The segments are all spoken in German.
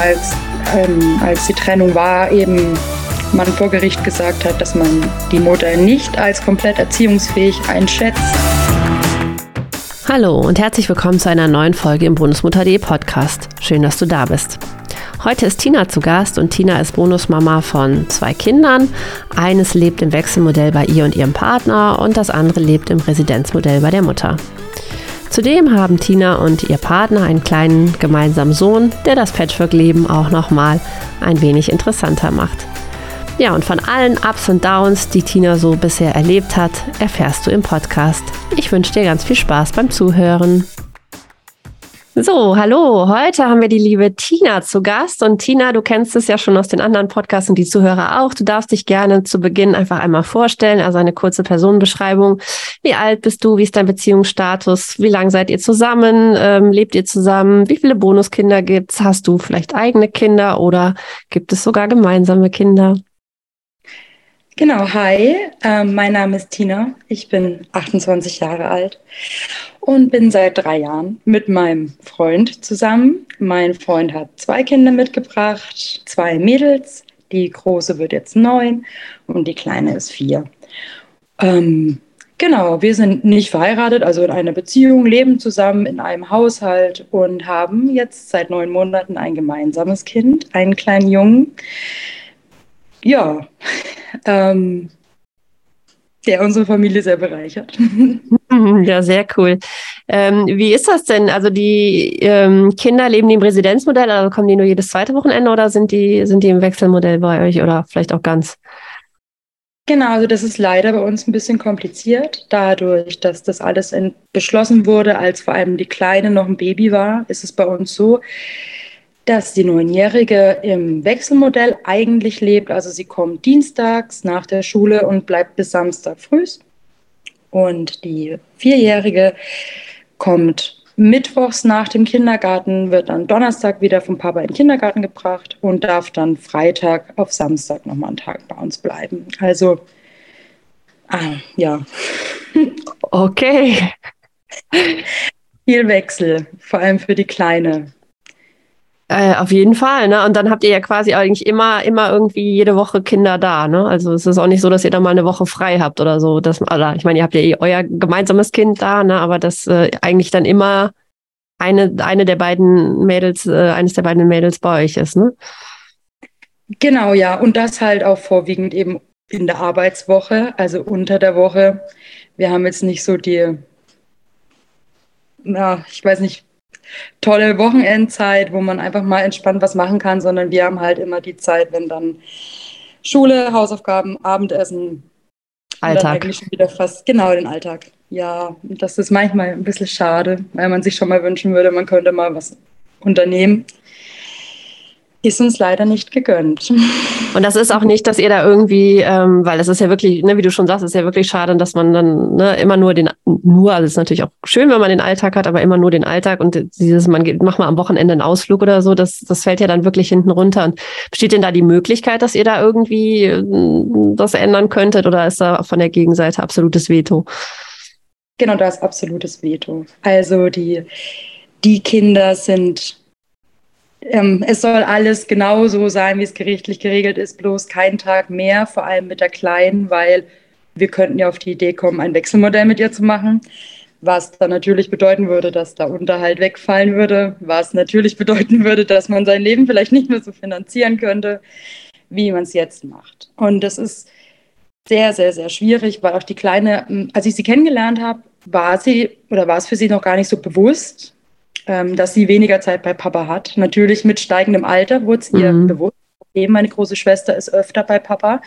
damals, ähm, als die Trennung war, eben man vor Gericht gesagt hat, dass man die Mutter nicht als komplett erziehungsfähig einschätzt. Hallo und herzlich willkommen zu einer neuen Folge im Bundesmutter.de Podcast. Schön, dass du da bist. Heute ist Tina zu Gast und Tina ist Bonusmama von zwei Kindern. Eines lebt im Wechselmodell bei ihr und ihrem Partner und das andere lebt im Residenzmodell bei der Mutter. Zudem haben Tina und ihr Partner einen kleinen gemeinsamen Sohn, der das Patchwork-Leben auch nochmal ein wenig interessanter macht. Ja, und von allen Ups und Downs, die Tina so bisher erlebt hat, erfährst du im Podcast. Ich wünsche dir ganz viel Spaß beim Zuhören. So, hallo. Heute haben wir die liebe Tina zu Gast. Und Tina, du kennst es ja schon aus den anderen Podcasts und die Zuhörer auch. Du darfst dich gerne zu Beginn einfach einmal vorstellen, also eine kurze Personenbeschreibung. Wie alt bist du? Wie ist dein Beziehungsstatus? Wie lange seid ihr zusammen? Ähm, lebt ihr zusammen? Wie viele Bonuskinder gibt's? Hast du vielleicht eigene Kinder oder gibt es sogar gemeinsame Kinder? Genau, hi, ähm, mein Name ist Tina, ich bin 28 Jahre alt und bin seit drei Jahren mit meinem Freund zusammen. Mein Freund hat zwei Kinder mitgebracht, zwei Mädels, die große wird jetzt neun und die kleine ist vier. Ähm, genau, wir sind nicht verheiratet, also in einer Beziehung, leben zusammen in einem Haushalt und haben jetzt seit neun Monaten ein gemeinsames Kind, einen kleinen Jungen ja, ähm, der unsere Familie sehr bereichert. Ja, sehr cool. Ähm, wie ist das denn? Also die ähm, Kinder leben die im Residenzmodell, also kommen die nur jedes zweite Wochenende oder sind die, sind die im Wechselmodell bei euch oder vielleicht auch ganz? Genau, also das ist leider bei uns ein bisschen kompliziert. Dadurch, dass das alles in, beschlossen wurde, als vor allem die Kleine noch ein Baby war, ist es bei uns so, dass die Neunjährige im Wechselmodell eigentlich lebt. Also sie kommt dienstags nach der Schule und bleibt bis Samstag früh. Und die Vierjährige kommt mittwochs nach dem Kindergarten, wird dann Donnerstag wieder vom Papa in den Kindergarten gebracht und darf dann Freitag auf Samstag nochmal einen Tag bei uns bleiben. Also, ah, ja. Okay. Viel Wechsel, vor allem für die Kleine. Äh, auf jeden Fall, ne? Und dann habt ihr ja quasi eigentlich immer, immer irgendwie jede Woche Kinder da, ne? Also es ist auch nicht so, dass ihr dann mal eine Woche frei habt oder so. Dass, oder ich meine, ihr habt ja eh euer gemeinsames Kind da, ne? Aber das äh, eigentlich dann immer eine, eine der beiden Mädels, äh, eines der beiden Mädels bei euch ist, ne? Genau, ja. Und das halt auch vorwiegend eben in der Arbeitswoche, also unter der Woche. Wir haben jetzt nicht so die, na, ich weiß nicht, tolle Wochenendzeit, wo man einfach mal entspannt was machen kann, sondern wir haben halt immer die Zeit, wenn dann Schule, Hausaufgaben, Abendessen, Alltag. wieder fast genau den Alltag. Ja, das ist manchmal ein bisschen schade, weil man sich schon mal wünschen würde, man könnte mal was unternehmen ist uns leider nicht gegönnt. Und das ist auch nicht, dass ihr da irgendwie, ähm, weil es ist ja wirklich, ne, wie du schon sagst, ist ja wirklich schade, dass man dann ne, immer nur den, nur, also es ist natürlich auch schön, wenn man den Alltag hat, aber immer nur den Alltag und dieses, man geht, mach mal am Wochenende einen Ausflug oder so, das, das fällt ja dann wirklich hinten runter. Und besteht denn da die Möglichkeit, dass ihr da irgendwie äh, das ändern könntet oder ist da von der Gegenseite absolutes Veto? Genau, da ist absolutes Veto. Also die, die Kinder sind ähm, es soll alles genauso sein, wie es gerichtlich geregelt ist, bloß keinen Tag mehr, vor allem mit der Kleinen, weil wir könnten ja auf die Idee kommen, ein Wechselmodell mit ihr zu machen, was dann natürlich bedeuten würde, dass der Unterhalt wegfallen würde, was natürlich bedeuten würde, dass man sein Leben vielleicht nicht mehr so finanzieren könnte, wie man es jetzt macht. Und das ist sehr, sehr, sehr schwierig, weil auch die Kleine, hm, als ich sie kennengelernt habe, war sie oder war es für sie noch gar nicht so bewusst, ähm, dass sie weniger Zeit bei Papa hat. Natürlich mit steigendem Alter wurde es ihr mhm. bewusst. Okay, meine große Schwester ist öfter bei Papa.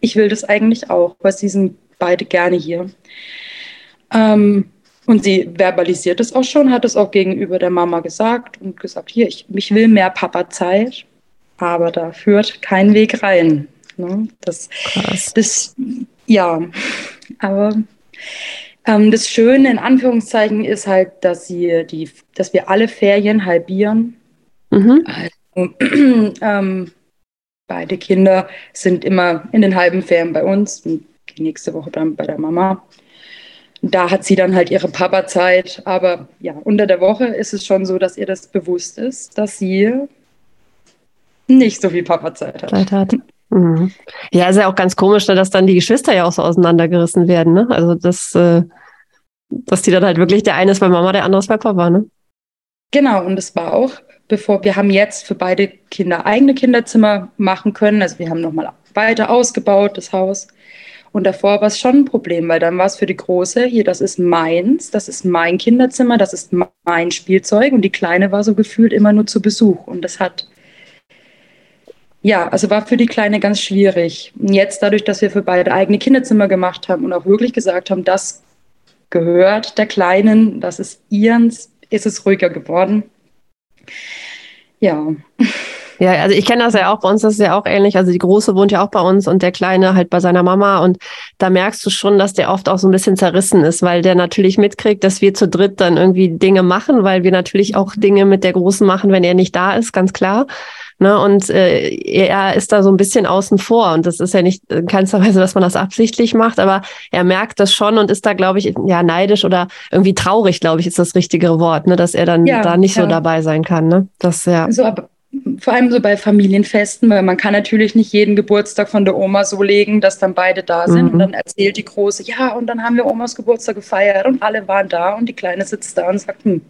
Ich will das eigentlich auch, weil sie sind beide gerne hier. Ähm, und sie verbalisiert es auch schon, hat es auch gegenüber der Mama gesagt und gesagt, hier, ich, ich will mehr Papa-Zeit, aber da führt kein Weg rein. Ne? Das, Krass. das, ja, aber das Schöne in Anführungszeichen ist halt, dass sie die, dass wir alle Ferien halbieren. Mhm. Also, ähm, beide Kinder sind immer in den halben Ferien bei uns und die nächste Woche dann bei der Mama. Da hat sie dann halt ihre Papa-Zeit. Aber ja, unter der Woche ist es schon so, dass ihr das bewusst ist, dass sie nicht so viel Papa-Zeit hat. Zeit hat. Mhm. Ja, ist ja auch ganz komisch, dass dann die Geschwister ja auch so auseinandergerissen werden. Ne? Also das, äh, dass die dann halt wirklich der eine ist bei Mama, der andere ist bei Papa. Ne? Genau, und es war auch, bevor wir haben jetzt für beide Kinder eigene Kinderzimmer machen können. Also wir haben nochmal weiter ausgebaut, das Haus. Und davor war es schon ein Problem, weil dann war es für die Große, hier, das ist meins, das ist mein Kinderzimmer, das ist mein Spielzeug. Und die Kleine war so gefühlt immer nur zu Besuch. Und das hat, ja, also war für die Kleine ganz schwierig. Und jetzt dadurch, dass wir für beide eigene Kinderzimmer gemacht haben und auch wirklich gesagt haben, das gehört der Kleinen, das ist ihrens, ist es ruhiger geworden. Ja. Ja, also ich kenne das ja auch, bei uns ist es ja auch ähnlich. Also die Große wohnt ja auch bei uns und der Kleine halt bei seiner Mama. Und da merkst du schon, dass der oft auch so ein bisschen zerrissen ist, weil der natürlich mitkriegt, dass wir zu dritt dann irgendwie Dinge machen, weil wir natürlich auch Dinge mit der Großen machen, wenn er nicht da ist, ganz klar. Ne, und äh, er ist da so ein bisschen außen vor. Und das ist ja nicht in keinster Weise, dass man das absichtlich macht, aber er merkt das schon und ist da, glaube ich, ja, neidisch oder irgendwie traurig, glaube ich, ist das richtige Wort, ne, dass er dann ja, da nicht ja. so dabei sein kann. Ne? Das, ja. So, aber vor allem so bei Familienfesten, weil man kann natürlich nicht jeden Geburtstag von der Oma so legen, dass dann beide da sind. Mhm. Und dann erzählt die Große, ja, und dann haben wir Omas Geburtstag gefeiert und alle waren da und die Kleine sitzt da und sagt, hm,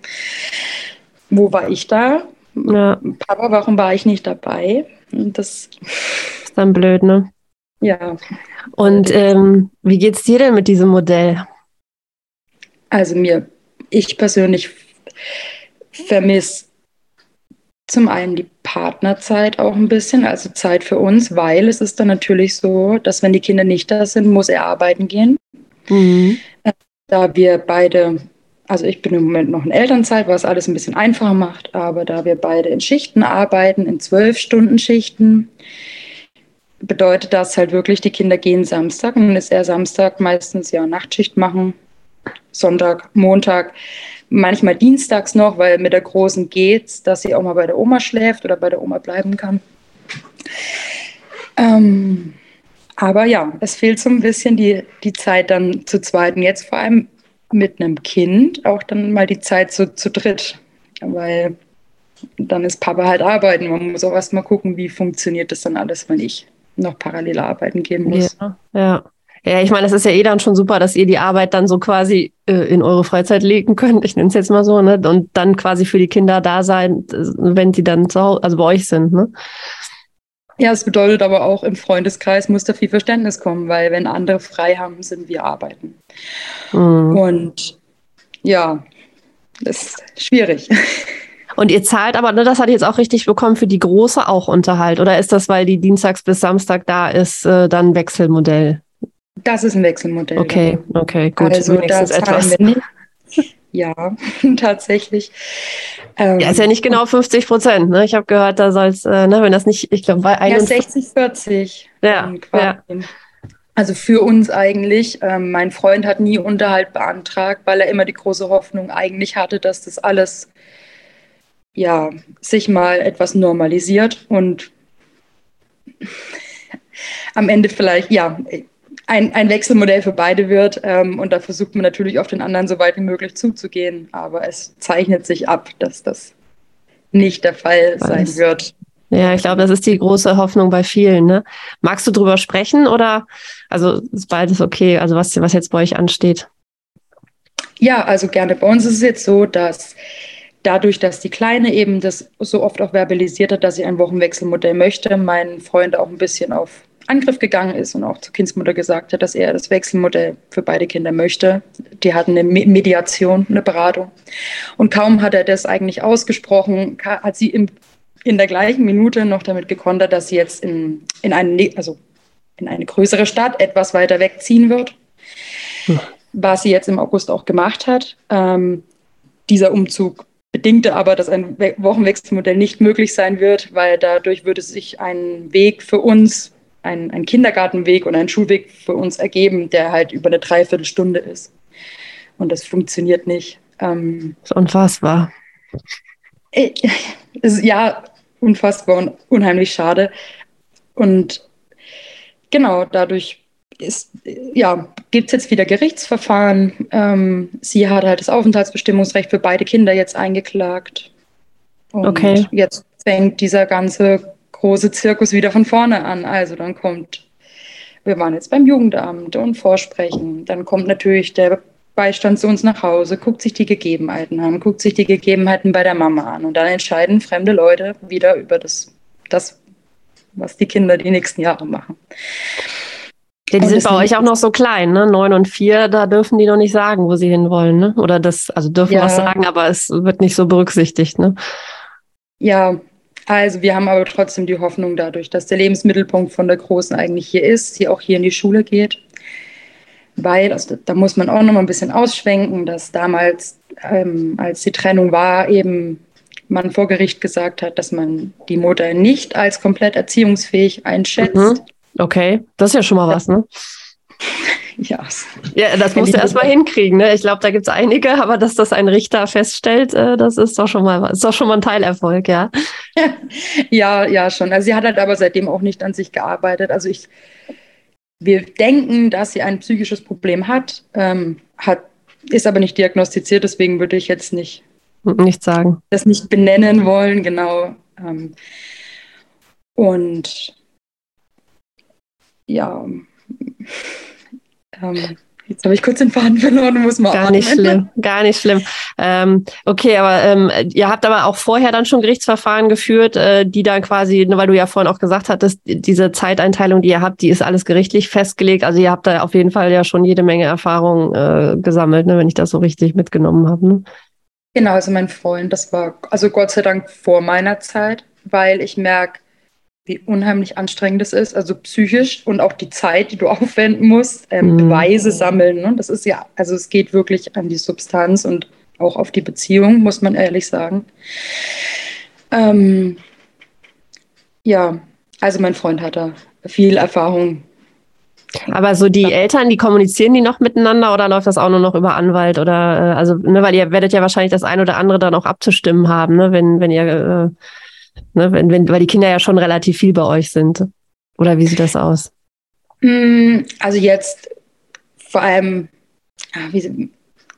wo war ich da? Ja. Papa, warum war ich nicht dabei? Das ist dann blöd, ne? Ja. Und ähm, wie geht's dir denn mit diesem Modell? Also mir, ich persönlich vermisse zum einen die Partnerzeit auch ein bisschen, also Zeit für uns, weil es ist dann natürlich so, dass wenn die Kinder nicht da sind, muss er arbeiten gehen. Mhm. Da wir beide also ich bin im Moment noch in Elternzeit, was alles ein bisschen einfacher macht, aber da wir beide in Schichten arbeiten, in zwölf Stunden Schichten, bedeutet das halt wirklich, die Kinder gehen Samstag und dann ist er Samstag meistens ja Nachtschicht machen, Sonntag, Montag, manchmal dienstags noch, weil mit der Großen geht's, dass sie auch mal bei der Oma schläft oder bei der Oma bleiben kann. Ähm, aber ja, es fehlt so ein bisschen die, die Zeit dann zu zweiten. Jetzt vor allem mit einem Kind auch dann mal die Zeit zu, zu dritt, weil dann ist Papa halt arbeiten. Man muss auch erst mal gucken, wie funktioniert das dann alles, wenn ich noch parallel arbeiten gehen muss. Ja, ja. Ja, ich meine, es ist ja eh dann schon super, dass ihr die Arbeit dann so quasi äh, in eure Freizeit legen könnt. Ich nenne es jetzt mal so, ne? Und dann quasi für die Kinder da sein, wenn die dann zu Hause, also bei euch sind, ne? Ja, es bedeutet aber auch, im Freundeskreis muss da viel Verständnis kommen, weil wenn andere frei haben, sind wir arbeiten. Mhm. Und ja, das ist schwierig. Und ihr zahlt aber, ne, das hatte ich jetzt auch richtig bekommen, für die große auch Unterhalt. Oder ist das, weil die Dienstags bis Samstag da ist, äh, dann Wechselmodell? Das ist ein Wechselmodell. Okay, okay, gut. Also das etwas. wir nicht. Ja, tatsächlich. Ähm, ja, ist ja nicht genau 50 Prozent. Ne? Ich habe gehört, da soll es, äh, ne, wenn das nicht, ich glaube, bei Ja, 60, 40. Ja, ja. Also für uns eigentlich. Ähm, mein Freund hat nie Unterhalt beantragt, weil er immer die große Hoffnung eigentlich hatte, dass das alles ja, sich mal etwas normalisiert und am Ende vielleicht, ja, ein, ein Wechselmodell für beide wird. Ähm, und da versucht man natürlich auf den anderen so weit wie möglich zuzugehen. Aber es zeichnet sich ab, dass das nicht der Fall Was? sein wird. Ja, ich glaube, das ist die große Hoffnung bei vielen. Ne? Magst du drüber sprechen oder also ist beides okay, also was, was jetzt bei euch ansteht? Ja, also gerne. Bei uns ist es jetzt so, dass dadurch, dass die Kleine eben das so oft auch verbalisiert hat, dass sie ein Wochenwechselmodell möchte, mein Freund auch ein bisschen auf Angriff gegangen ist und auch zur Kindsmutter gesagt hat, dass er das Wechselmodell für beide Kinder möchte. Die hatten eine Mediation, eine Beratung. Und kaum hat er das eigentlich ausgesprochen, hat sie im, in der gleichen Minute noch damit gekontert, dass sie jetzt in, in, eine, ne-, also in eine größere Stadt etwas weiter wegziehen wird. Hm. Was sie jetzt im August auch gemacht hat. Ähm, dieser Umzug bedingte aber, dass ein Wochenwechselmodell nicht möglich sein wird, weil dadurch würde sich ein Weg für uns ein, ein Kindergartenweg und ein Schulweg für uns ergeben, der halt über eine Dreiviertelstunde ist. Und das funktioniert nicht. Ähm, das ist unfassbar. Äh, ist, ja, unfassbar und unheimlich schade. Und genau, dadurch ist, ja, gibt es jetzt wieder Gerichtsverfahren. Ähm, sie hat halt das Aufenthaltsbestimmungsrecht für beide Kinder jetzt eingeklagt. Und okay. jetzt fängt dieser ganze große Zirkus wieder von vorne an. Also dann kommt, wir waren jetzt beim Jugendamt und Vorsprechen. Dann kommt natürlich der Beistand zu uns nach Hause, guckt sich die Gegebenheiten an, guckt sich die Gegebenheiten bei der Mama an. Und dann entscheiden fremde Leute wieder über das, das was die Kinder die nächsten Jahre machen. Ja, die sind bei euch auch noch so klein, ne? Neun und vier, da dürfen die noch nicht sagen, wo sie hinwollen, ne? Oder das, also dürfen ja. was sagen, aber es wird nicht so berücksichtigt, ne? Ja, also wir haben aber trotzdem die Hoffnung dadurch, dass der Lebensmittelpunkt von der Großen eigentlich hier ist, sie auch hier in die Schule geht. Weil, also da muss man auch noch mal ein bisschen ausschwenken, dass damals, ähm, als die Trennung war, eben man vor Gericht gesagt hat, dass man die Mutter nicht als komplett erziehungsfähig einschätzt. Mhm. Okay, das ist ja schon mal was, ne? Ja. Ja, das musst du erstmal hinkriegen, ne? Ich glaube, da gibt es einige, aber dass das ein Richter feststellt, äh, das ist doch schon mal ist doch schon mal ein Teilerfolg, ja. ja, ja, schon. Also sie hat halt aber seitdem auch nicht an sich gearbeitet. Also ich, wir denken, dass sie ein psychisches Problem hat, ähm, hat, ist aber nicht diagnostiziert, deswegen würde ich jetzt nicht nicht sagen. Das nicht benennen wollen, genau. Ähm, und ja, ähm, Jetzt habe ich kurz den Faden verloren und muss mal Gar nicht schlimm, gar nicht schlimm. Ähm, okay, aber ähm, ihr habt aber auch vorher dann schon Gerichtsverfahren geführt, äh, die dann quasi, weil du ja vorhin auch gesagt hattest, diese Zeiteinteilung, die ihr habt, die ist alles gerichtlich festgelegt. Also ihr habt da auf jeden Fall ja schon jede Menge Erfahrung äh, gesammelt, ne, wenn ich das so richtig mitgenommen habe. Ne? Genau, also mein Freund, das war also Gott sei Dank vor meiner Zeit, weil ich merke, wie unheimlich anstrengend es ist, also psychisch und auch die Zeit, die du aufwenden musst, ähm, mhm. Beweise sammeln. Ne? Das ist ja, also es geht wirklich an die Substanz und auch auf die Beziehung, muss man ehrlich sagen. Ähm, ja, also mein Freund hat da viel Erfahrung aber so die Eltern, die kommunizieren die noch miteinander oder läuft das auch nur noch über Anwalt oder äh, also, ne, weil ihr werdet ja wahrscheinlich das ein oder andere dann auch abzustimmen haben, ne, wenn, wenn ihr, äh, ne, wenn, wenn, weil die Kinder ja schon relativ viel bei euch sind. Oder wie sieht das aus? Hm, also jetzt vor allem, wie,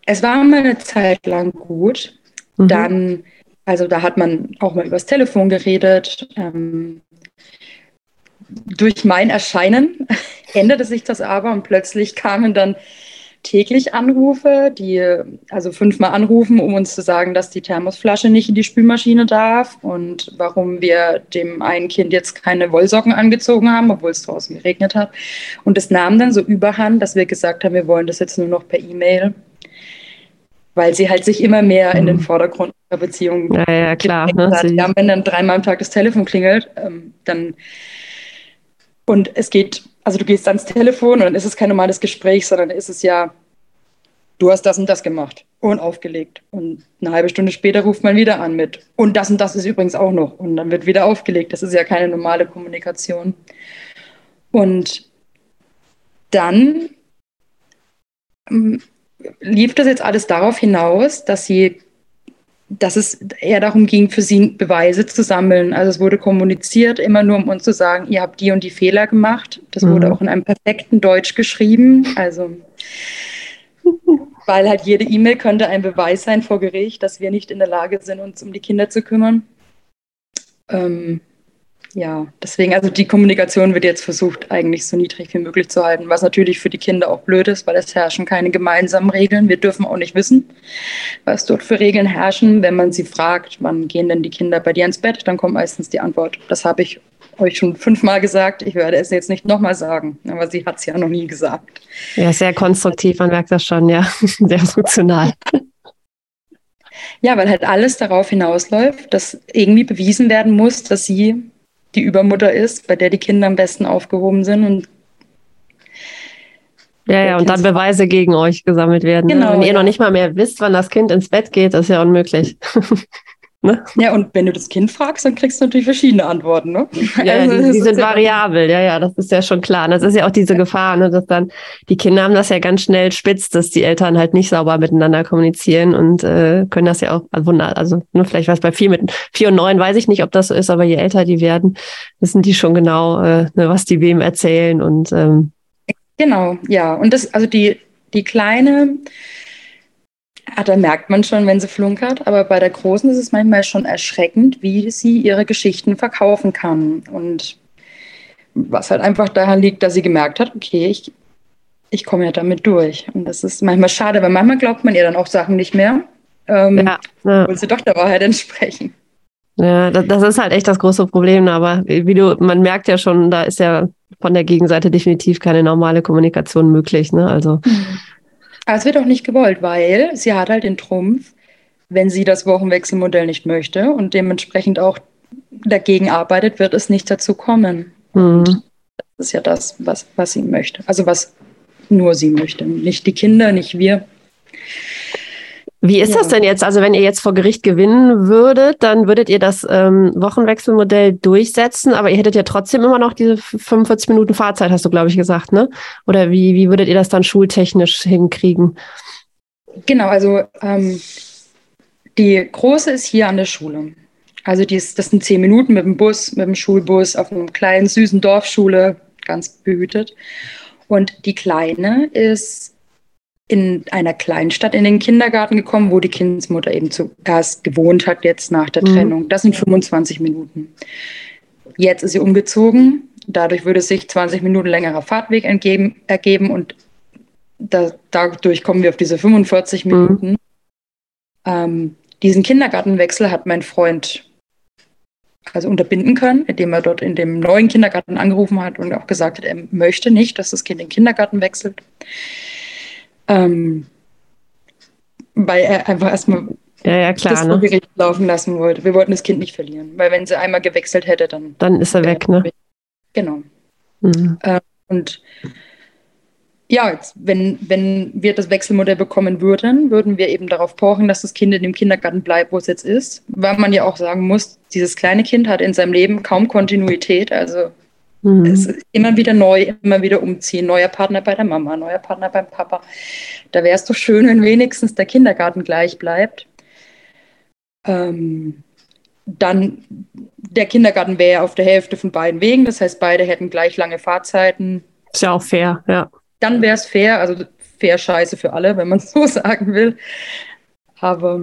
es war mal eine Zeit lang gut. Mhm. Dann, also da hat man auch mal übers Telefon geredet. Ähm, durch mein Erscheinen änderte sich das aber und plötzlich kamen dann täglich Anrufe, die also fünfmal anrufen, um uns zu sagen, dass die Thermosflasche nicht in die Spülmaschine darf und warum wir dem einen Kind jetzt keine Wollsocken angezogen haben, obwohl es draußen geregnet hat. Und es nahm dann so überhand, dass wir gesagt haben, wir wollen das jetzt nur noch per E-Mail, weil sie halt sich immer mehr in den mhm. Vordergrund der Beziehung. Ja, ja klar. Ne? Ja, wenn dann dreimal am Tag das Telefon klingelt, ähm, dann und es geht, also du gehst ans Telefon und dann ist es kein normales Gespräch, sondern ist es ja, du hast das und das gemacht und aufgelegt. Und eine halbe Stunde später ruft man wieder an mit, und das und das ist übrigens auch noch. Und dann wird wieder aufgelegt. Das ist ja keine normale Kommunikation. Und dann ähm, lief das jetzt alles darauf hinaus, dass sie dass es eher darum ging, für sie Beweise zu sammeln. Also es wurde kommuniziert, immer nur um uns zu sagen, ihr habt die und die Fehler gemacht. Das mhm. wurde auch in einem perfekten Deutsch geschrieben. Also weil halt jede E-Mail könnte ein Beweis sein vor Gericht, dass wir nicht in der Lage sind, uns um die Kinder zu kümmern. Ähm, ja, deswegen, also die Kommunikation wird jetzt versucht, eigentlich so niedrig wie möglich zu halten, was natürlich für die Kinder auch blöd ist, weil es herrschen keine gemeinsamen Regeln. Wir dürfen auch nicht wissen, was dort für Regeln herrschen. Wenn man sie fragt, wann gehen denn die Kinder bei dir ins Bett, dann kommt meistens die Antwort, das habe ich euch schon fünfmal gesagt, ich werde es jetzt nicht nochmal sagen, aber sie hat es ja noch nie gesagt. Ja, sehr konstruktiv, man merkt das schon, ja, sehr funktional. Ja, weil halt alles darauf hinausläuft, dass irgendwie bewiesen werden muss, dass sie die Übermutter ist, bei der die Kinder am besten aufgehoben sind und ja, ja, und dann Beweise gegen euch gesammelt werden. Ne? Genau. Ne? Wenn ihr ja. noch nicht mal mehr wisst, wann das Kind ins Bett geht, ist ja unmöglich. ne? Ja, und wenn du das Kind fragst, dann kriegst du natürlich verschiedene Antworten. Ne? Ja, also, die, die sind variabel, ja, ja, das ist ja schon klar. das ist ja auch diese Gefahr, ne, dass dann die Kinder haben das ja ganz schnell spitz, dass die Eltern halt nicht sauber miteinander kommunizieren und äh, können das ja auch, also, also ne, vielleicht was bei vier mit vier und neun weiß ich nicht, ob das so ist, aber je älter die werden, wissen die schon genau, äh, ne, was die wem erzählen und ähm, Genau, ja. Und das, also die, die kleine, Ah, da merkt man schon, wenn sie flunkert. Aber bei der Großen ist es manchmal schon erschreckend, wie sie ihre Geschichten verkaufen kann. Und was halt einfach daran liegt, dass sie gemerkt hat, okay, ich, ich komme ja damit durch. Und das ist manchmal schade, weil manchmal glaubt man ihr dann auch Sachen nicht mehr, ähm, ja, ja. obwohl sie doch der Wahrheit entsprechen. Ja, das, das, ist halt echt das große Problem. Aber wie du, man merkt ja schon, da ist ja von der Gegenseite definitiv keine normale Kommunikation möglich. Ne? Also. Mhm. Aber es wird auch nicht gewollt, weil sie hat halt den Trumpf, wenn sie das Wochenwechselmodell nicht möchte und dementsprechend auch dagegen arbeitet, wird es nicht dazu kommen. Mhm. Das ist ja das, was, was sie möchte. Also was nur sie möchte. Nicht die Kinder, nicht wir. Wie ist ja. das denn jetzt? Also wenn ihr jetzt vor Gericht gewinnen würdet, dann würdet ihr das ähm, Wochenwechselmodell durchsetzen, aber ihr hättet ja trotzdem immer noch diese 45 Minuten Fahrzeit, hast du, glaube ich, gesagt, ne? Oder wie, wie würdet ihr das dann schultechnisch hinkriegen? Genau, also ähm, die große ist hier an der Schule. Also die ist, das sind zehn Minuten mit dem Bus, mit dem Schulbus auf einem kleinen, süßen Dorfschule, ganz behütet. Und die kleine ist in einer Kleinstadt in den Kindergarten gekommen, wo die Kindsmutter eben zuerst gewohnt hat, jetzt nach der mhm. Trennung. Das sind 25 Minuten. Jetzt ist sie umgezogen. Dadurch würde sich 20 Minuten längerer Fahrtweg entgeben, ergeben und da, dadurch kommen wir auf diese 45 mhm. Minuten. Mhm. Ähm, diesen Kindergartenwechsel hat mein Freund also unterbinden können, indem er dort in dem neuen Kindergarten angerufen hat und auch gesagt hat, er möchte nicht, dass das Kind den Kindergarten wechselt. Ähm, weil er einfach erstmal ja, ja, klar, das ne? Gericht laufen lassen wollte. Wir wollten das Kind nicht verlieren, weil wenn sie einmal gewechselt hätte, dann. Dann ist er weg, ne? Genau. Mhm. Ähm, und ja, jetzt, wenn, wenn wir das Wechselmodell bekommen würden, würden wir eben darauf pochen, dass das Kind in dem Kindergarten bleibt, wo es jetzt ist. Weil man ja auch sagen muss, dieses kleine Kind hat in seinem Leben kaum Kontinuität. Also Mhm. Es ist immer wieder neu, immer wieder umziehen. Neuer Partner bei der Mama, neuer Partner beim Papa. Da wäre es doch schön, wenn wenigstens der Kindergarten gleich bleibt. Ähm, dann der Kindergarten wäre auf der Hälfte von beiden Wegen. Das heißt, beide hätten gleich lange Fahrzeiten. Ist ja auch fair, ja. Dann wäre es fair, also fair scheiße für alle, wenn man es so sagen will. Aber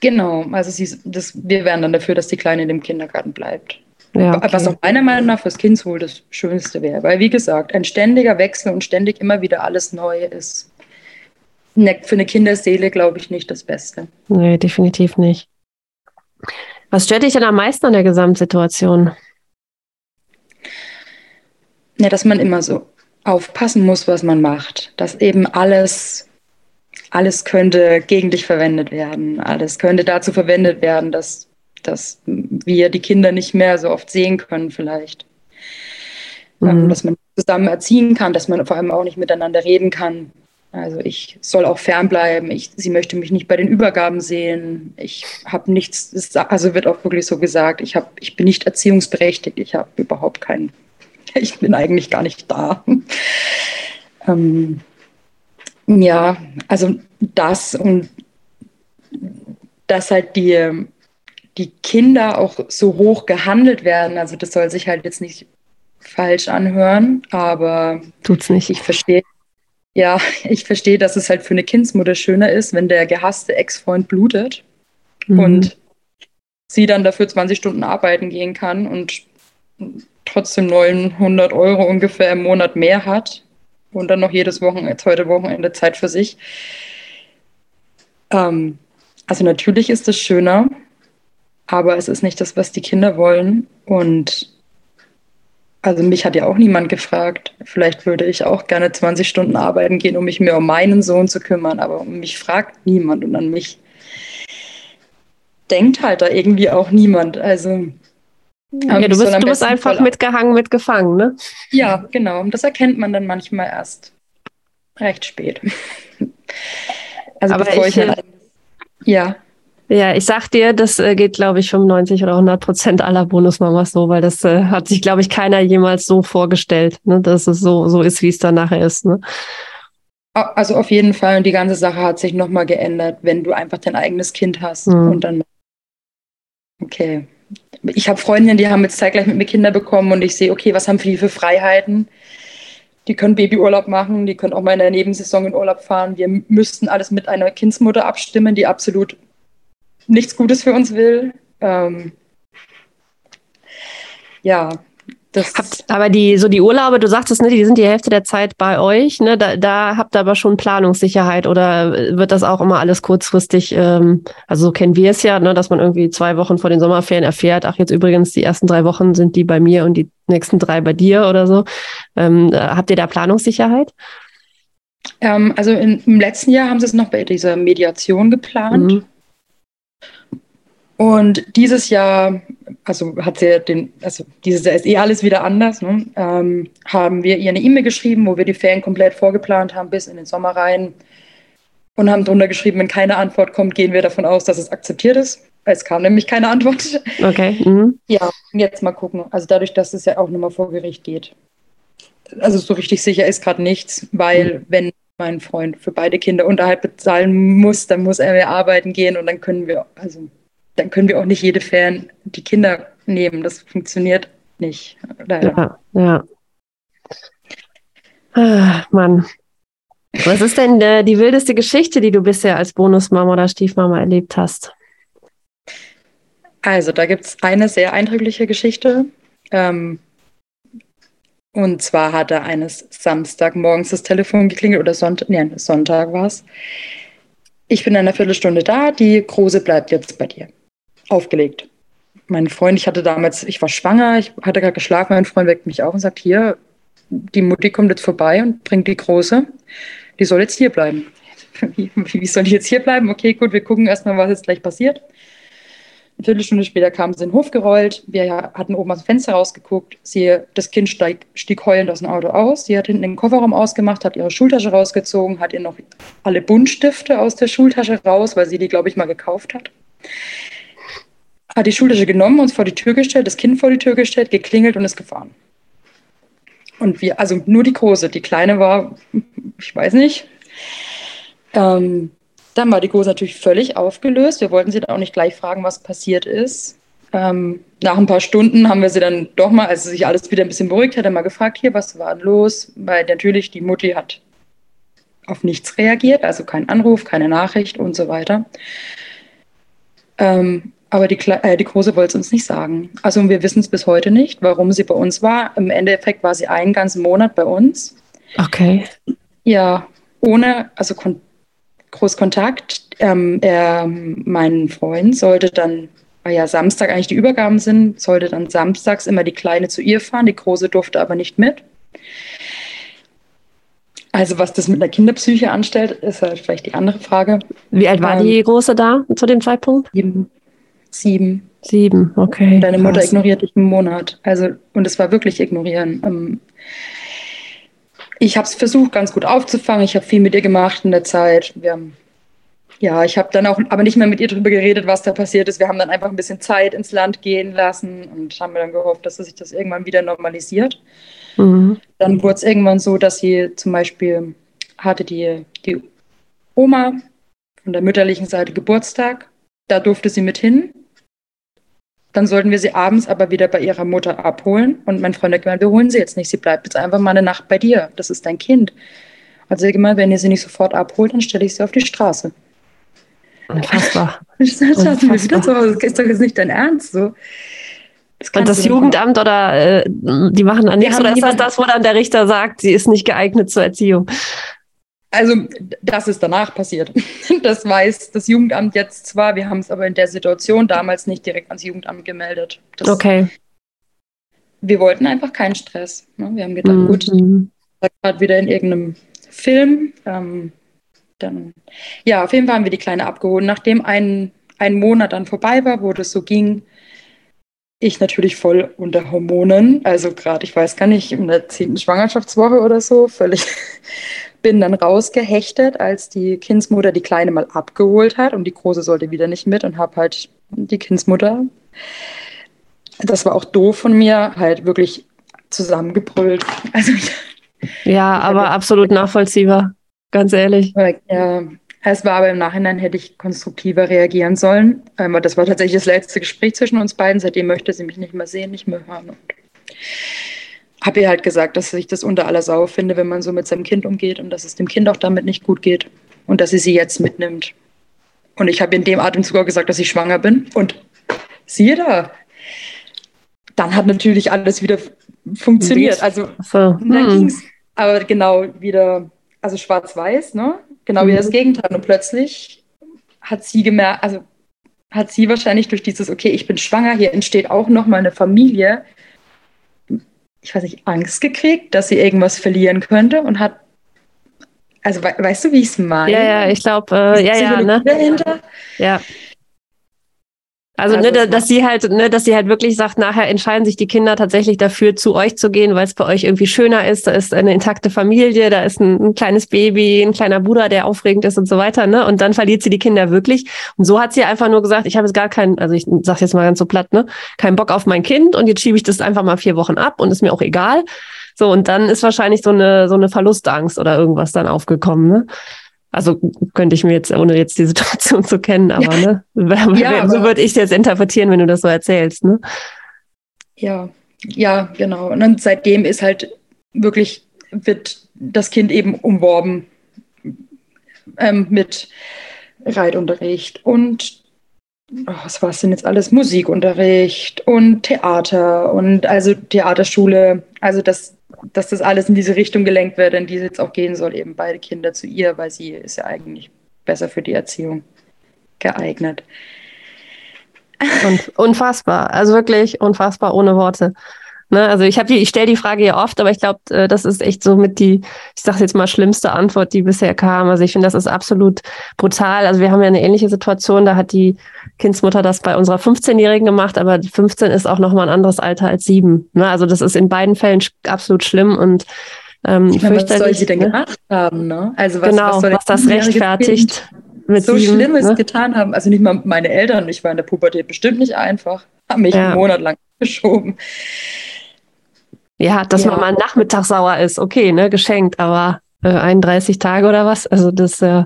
genau, also sie, das, wir wären dann dafür, dass die Kleine in dem Kindergarten bleibt. Ja, okay. Was auch meiner Meinung nach fürs Kind wohl das Schönste wäre. Weil, wie gesagt, ein ständiger Wechsel und ständig immer wieder alles Neue ist ne, für eine Kinderseele, glaube ich, nicht das Beste. Nee, definitiv nicht. Was stört dich denn am meisten an der Gesamtsituation? Ja, dass man immer so aufpassen muss, was man macht. Dass eben alles, alles könnte gegen dich verwendet werden. Alles könnte dazu verwendet werden, dass dass wir die Kinder nicht mehr so oft sehen können vielleicht. Ähm, mhm. dass man zusammen erziehen kann, dass man vor allem auch nicht miteinander reden kann. Also ich soll auch fernbleiben. Ich, sie möchte mich nicht bei den Übergaben sehen. Ich habe nichts, also wird auch wirklich so gesagt, ich, hab, ich bin nicht erziehungsberechtigt. Ich habe überhaupt keinen, ich bin eigentlich gar nicht da. ähm, ja, also das und dass halt die, die Kinder auch so hoch gehandelt werden. Also das soll sich halt jetzt nicht falsch anhören, aber tut's nicht. Ich verstehe. Ja, ich verstehe, dass es halt für eine Kindsmutter schöner ist, wenn der gehasste Ex-Freund blutet mhm. und sie dann dafür 20 Stunden arbeiten gehen kann und trotzdem 900 Euro ungefähr im Monat mehr hat und dann noch jedes Wochenende, heute Wochenende Zeit für sich. Ähm, also natürlich ist es schöner, aber es ist nicht das, was die Kinder wollen. Und also mich hat ja auch niemand gefragt. Vielleicht würde ich auch gerne 20 Stunden arbeiten gehen, um mich mehr um meinen Sohn zu kümmern, aber um mich fragt niemand und an mich denkt halt da irgendwie auch niemand. Also ja, du bist, du bist einfach mitgehangen, mitgefangen, ne? Ja, genau. Und das erkennt man dann manchmal erst recht spät. Also Aber bevor ich, ich halt, ja. Ja, ich sag dir, das äh, geht, glaube ich, 95 oder 100 Prozent aller Bonusmamas so, weil das äh, hat sich, glaube ich, keiner jemals so vorgestellt, ne, dass es so, so ist, wie es dann nachher ist. Ne? Also auf jeden Fall. Und die ganze Sache hat sich nochmal geändert, wenn du einfach dein eigenes Kind hast mhm. und dann. Okay. Ich habe Freundinnen, die haben jetzt zeitgleich mit mir Kinder bekommen und ich sehe, okay, was haben die für Freiheiten? die können Babyurlaub machen, die können auch mal in der Nebensaison in Urlaub fahren. Wir müssten alles mit einer Kindsmutter abstimmen, die absolut nichts Gutes für uns will. Ähm, ja, das aber die, so die Urlaube, du sagtest, ne, die sind die Hälfte der Zeit bei euch, ne? Da, da habt ihr aber schon Planungssicherheit oder wird das auch immer alles kurzfristig, ähm, also so kennen wir es ja, ne, dass man irgendwie zwei Wochen vor den Sommerferien erfährt, ach, jetzt übrigens die ersten drei Wochen sind die bei mir und die nächsten drei bei dir oder so. Ähm, habt ihr da Planungssicherheit? Ähm, also in, im letzten Jahr haben sie es noch bei dieser Mediation geplant. Mhm. Und dieses Jahr, also hat sie den, also dieses Jahr ist eh alles wieder anders, ne? ähm, haben wir ihr eine E-Mail geschrieben, wo wir die Ferien komplett vorgeplant haben bis in den Sommer rein und haben drunter geschrieben, wenn keine Antwort kommt, gehen wir davon aus, dass es akzeptiert ist. Es kam nämlich keine Antwort. Okay. Mhm. Ja, jetzt mal gucken. Also dadurch, dass es ja auch nochmal vor Gericht geht. Also so richtig sicher ist gerade nichts, weil mhm. wenn mein Freund für beide Kinder Unterhalt bezahlen muss, dann muss er mehr arbeiten gehen und dann können wir, also dann können wir auch nicht jede Ferien die Kinder nehmen. Das funktioniert nicht. Leider. Ja, ja. Ah, Mann. Was ist denn äh, die wildeste Geschichte, die du bisher als Bonusmama oder Stiefmama erlebt hast? Also, da gibt es eine sehr eindrückliche Geschichte. Ähm, und zwar hatte eines Samstagmorgens das Telefon geklingelt oder Sonntag, nee, Sonntag war es. Ich bin in einer Viertelstunde da, die Große bleibt jetzt bei dir aufgelegt. Mein Freund, ich hatte damals, ich war schwanger, ich hatte gerade geschlafen, mein Freund weckt mich auf und sagt, hier, die Mutti kommt jetzt vorbei und bringt die Große, die soll jetzt hier bleiben. Wie, wie soll ich jetzt hier bleiben? Okay, gut, wir gucken erstmal, was jetzt gleich passiert. Eine Viertelstunde später kam sie in den Hof gerollt. Wir hatten oben aus dem Fenster rausgeguckt. Sie, das Kind steig, stieg heulend aus dem Auto aus. Sie hat hinten den Kofferraum ausgemacht, hat ihre Schultasche rausgezogen, hat ihr noch alle Buntstifte aus der Schultasche raus, weil sie die, glaube ich, mal gekauft hat hat die Schultasche genommen, uns vor die Tür gestellt, das Kind vor die Tür gestellt, geklingelt und ist gefahren. Und wir, also nur die große, die kleine war, ich weiß nicht. Ähm, dann war die große natürlich völlig aufgelöst. Wir wollten sie dann auch nicht gleich fragen, was passiert ist. Ähm, nach ein paar Stunden haben wir sie dann doch mal, als sich alles wieder ein bisschen beruhigt hat, mal gefragt, hier, was war los? Weil natürlich die Mutti hat auf nichts reagiert, also kein Anruf, keine Nachricht und so weiter. Ähm, aber die, äh, die Große wollte es uns nicht sagen. Also wir wissen es bis heute nicht, warum sie bei uns war. Im Endeffekt war sie einen ganzen Monat bei uns. Okay. Ja, ohne, also kon groß Kontakt. Ähm, er, mein Freund sollte dann, weil ja Samstag eigentlich die Übergaben sind, sollte dann samstags immer die Kleine zu ihr fahren. Die Große durfte aber nicht mit. Also was das mit der Kinderpsyche anstellt, ist halt vielleicht die andere Frage. Wie alt war ähm, die Große da zu dem Zeitpunkt? Sieben. Sieben. Sieben, okay. Deine krass. Mutter ignoriert dich einen Monat. Also, und es war wirklich ignorieren. Ähm, ich habe es versucht, ganz gut aufzufangen. Ich habe viel mit ihr gemacht in der Zeit. Wir haben, ja, ich habe dann auch, aber nicht mehr mit ihr darüber geredet, was da passiert ist. Wir haben dann einfach ein bisschen Zeit ins Land gehen lassen und haben dann gehofft, dass sich das irgendwann wieder normalisiert. Mhm. Dann wurde es irgendwann so, dass sie zum Beispiel hatte die, die Oma von der mütterlichen Seite Geburtstag. Da durfte sie mit hin. Dann sollten wir sie abends aber wieder bei ihrer Mutter abholen. Und mein Freund hat gemeint, wir holen sie jetzt nicht. Sie bleibt jetzt einfach mal eine Nacht bei dir. Das ist dein Kind. Also gemeint, wenn ihr sie nicht sofort abholt, dann stelle ich sie auf die Straße. Unfassbar. Ich sag, Unfassbar. Das ist doch jetzt nicht dein Ernst. So. Das und das Jugendamt oder äh, die machen dann nichts oder ist das das, wo dann der Richter sagt, sie ist nicht geeignet zur Erziehung? Also das ist danach passiert. Das weiß das Jugendamt jetzt zwar, wir haben es aber in der Situation damals nicht direkt ans Jugendamt gemeldet. Das, okay. Wir wollten einfach keinen Stress. Ne? Wir haben gedacht, mhm. gut, gerade wieder in irgendeinem Film. Ähm, dann, ja, auf jeden Fall haben wir die Kleine abgeholt. Nachdem ein, ein Monat dann vorbei war, wo das so ging, ich natürlich voll unter Hormonen. Also gerade, ich weiß gar nicht, in der zehnten Schwangerschaftswoche oder so, völlig bin dann rausgehechtet, als die Kindsmutter die Kleine mal abgeholt hat und die Große sollte wieder nicht mit und habe halt die Kindsmutter, das war auch doof von mir, halt wirklich zusammengebrüllt. Also, ja, aber absolut nachvollziehbar, ganz ehrlich. Ja, es war aber im Nachhinein hätte ich konstruktiver reagieren sollen. Aber das war tatsächlich das letzte Gespräch zwischen uns beiden. Seitdem möchte sie mich nicht mehr sehen, nicht mehr hören. Und habe ihr halt gesagt, dass ich das unter aller Sau finde, wenn man so mit seinem Kind umgeht und dass es dem Kind auch damit nicht gut geht und dass sie sie jetzt mitnimmt. Und ich habe in dem Atemzug auch gesagt, dass ich schwanger bin. Und siehe da, dann hat natürlich alles wieder funktioniert. Also so. hm. dann ging es aber genau wieder, also schwarz-weiß, ne? Genau mhm. wie das Gegenteil. Und plötzlich hat sie gemerkt, also hat sie wahrscheinlich durch dieses, okay, ich bin schwanger, hier entsteht auch nochmal eine Familie, ich weiß nicht, Angst gekriegt, dass sie irgendwas verlieren könnte und hat, also we weißt du, wie ich es meine? Ja, ja, ich glaube, äh, ja, ja, ne? Dahinter? Ja. Also, ne, also ne, dass sie halt, ne, dass sie halt wirklich sagt, nachher entscheiden sich die Kinder tatsächlich dafür, zu euch zu gehen, weil es bei euch irgendwie schöner ist. Da ist eine intakte Familie, da ist ein, ein, kleines Baby, ein kleiner Bruder, der aufregend ist und so weiter, ne? Und dann verliert sie die Kinder wirklich. Und so hat sie einfach nur gesagt, ich habe jetzt gar keinen, also ich sag's jetzt mal ganz so platt, ne, keinen Bock auf mein Kind und jetzt schiebe ich das einfach mal vier Wochen ab und ist mir auch egal. So, und dann ist wahrscheinlich so eine, so eine Verlustangst oder irgendwas dann aufgekommen, ne? Also könnte ich mir jetzt, ohne jetzt die Situation zu kennen, aber ne, ja, so würde ich es jetzt interpretieren, wenn du das so erzählst, ne? Ja, ja, genau. Und dann seitdem ist halt wirklich, wird das Kind eben umworben ähm, mit Reitunterricht und oh, was war es denn jetzt alles? Musikunterricht und Theater und also Theaterschule. Also das dass das alles in diese Richtung gelenkt wird, in die es jetzt auch gehen soll, eben beide Kinder zu ihr, weil sie ist ja eigentlich besser für die Erziehung geeignet. Und unfassbar, also wirklich unfassbar ohne Worte. Ne, also ich habe die, ich stelle die Frage ja oft, aber ich glaube, äh, das ist echt so mit die, ich sage jetzt mal, schlimmste Antwort, die bisher kam. Also ich finde, das ist absolut brutal. Also wir haben ja eine ähnliche Situation, da hat die Kindsmutter das bei unserer 15-Jährigen gemacht, aber 15 ist auch nochmal ein anderes Alter als sieben. Ne, also das ist in beiden Fällen absolut schlimm und ähm, ich meine, was soll sie denn ne? gemacht haben? Ne? Also was, genau, was, was das rechtfertigt. Mit so sieben, Schlimmes ne? getan haben. Also nicht mal meine Eltern, ich war in der Pubertät bestimmt nicht einfach, haben mich ja. einen Monat lang geschoben. Ja, dass ja. man mal Nachmittag sauer ist, okay, ne, geschenkt, aber äh, 31 Tage oder was? Also das, äh,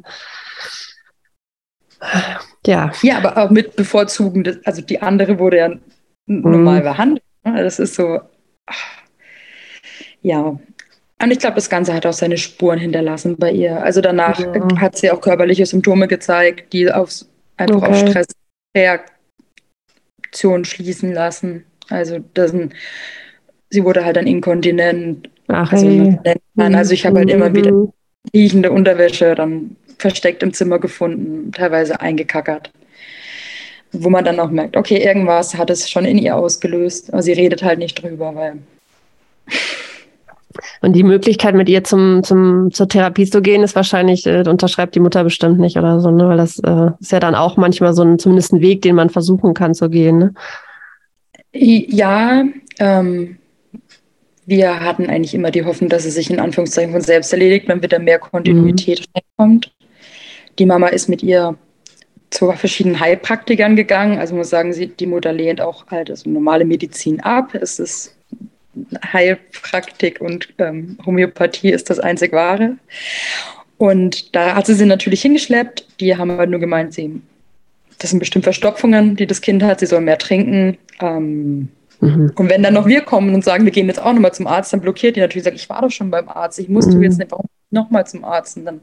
ja. Ja, aber auch mit bevorzugen, also die andere wurde ja normal mhm. behandelt. Ne? Das ist so, ja. Und ich glaube, das Ganze hat auch seine Spuren hinterlassen bei ihr. Also danach ja. hat sie auch körperliche Symptome gezeigt, die auf, einfach okay. auf Stressreaktion schließen lassen. Also das sind sie wurde halt dann inkontinent. Ach, also, hey. also ich habe halt immer wieder mhm. liegende Unterwäsche dann versteckt im Zimmer gefunden, teilweise eingekackert. Wo man dann auch merkt, okay, irgendwas hat es schon in ihr ausgelöst. Aber sie redet halt nicht drüber, weil. Und die Möglichkeit, mit ihr zum, zum, zur Therapie zu gehen, ist wahrscheinlich, äh, unterschreibt die Mutter bestimmt nicht oder so, ne? Weil das äh, ist ja dann auch manchmal so ein, zumindest ein Weg, den man versuchen kann zu gehen. Ne? Ja, ähm, wir hatten eigentlich immer die Hoffnung, dass es sich in Anführungszeichen von selbst erledigt, wenn wieder mehr Kontinuität mhm. reinkommt. Die Mama ist mit ihr zu verschiedenen Heilpraktikern gegangen. Also muss sagen, sie, die Mutter lehnt auch halt also normale Medizin ab. Es ist Heilpraktik und ähm, Homöopathie ist das einzig wahre. Und da hat sie sie natürlich hingeschleppt. Die haben halt nur gemeint, sie, das sind bestimmt Verstopfungen, die das Kind hat. Sie soll mehr trinken. Ähm, Mhm. Und wenn dann noch wir kommen und sagen, wir gehen jetzt auch nochmal zum Arzt, dann blockiert die natürlich, sagt, ich war doch schon beim Arzt, ich musste mhm. jetzt nicht, warum nochmal zum Arzt? Und dann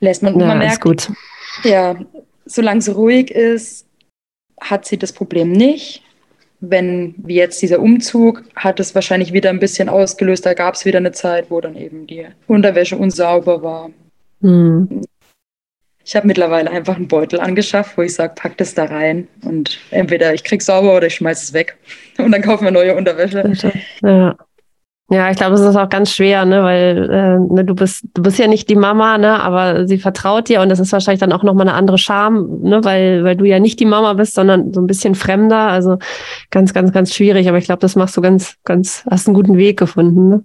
lässt man, ja, man merkt, gut. ja, solange es ruhig ist, hat sie das Problem nicht. Wenn, wie jetzt dieser Umzug, hat es wahrscheinlich wieder ein bisschen ausgelöst. Da gab es wieder eine Zeit, wo dann eben die Unterwäsche unsauber war. Mhm. Ich habe mittlerweile einfach einen Beutel angeschafft, wo ich sage, pack das da rein und entweder ich krieg sauber oder ich schmeiß es weg und dann kaufen wir neue Unterwäsche. Ja. Ja, ich glaube, es ist auch ganz schwer, ne, weil äh, ne, du bist du bist ja nicht die Mama, ne, aber sie vertraut dir und das ist wahrscheinlich dann auch noch mal eine andere Scham, ne, weil weil du ja nicht die Mama bist, sondern so ein bisschen fremder, also ganz ganz ganz schwierig, aber ich glaube, das machst du ganz ganz hast einen guten Weg gefunden, ne,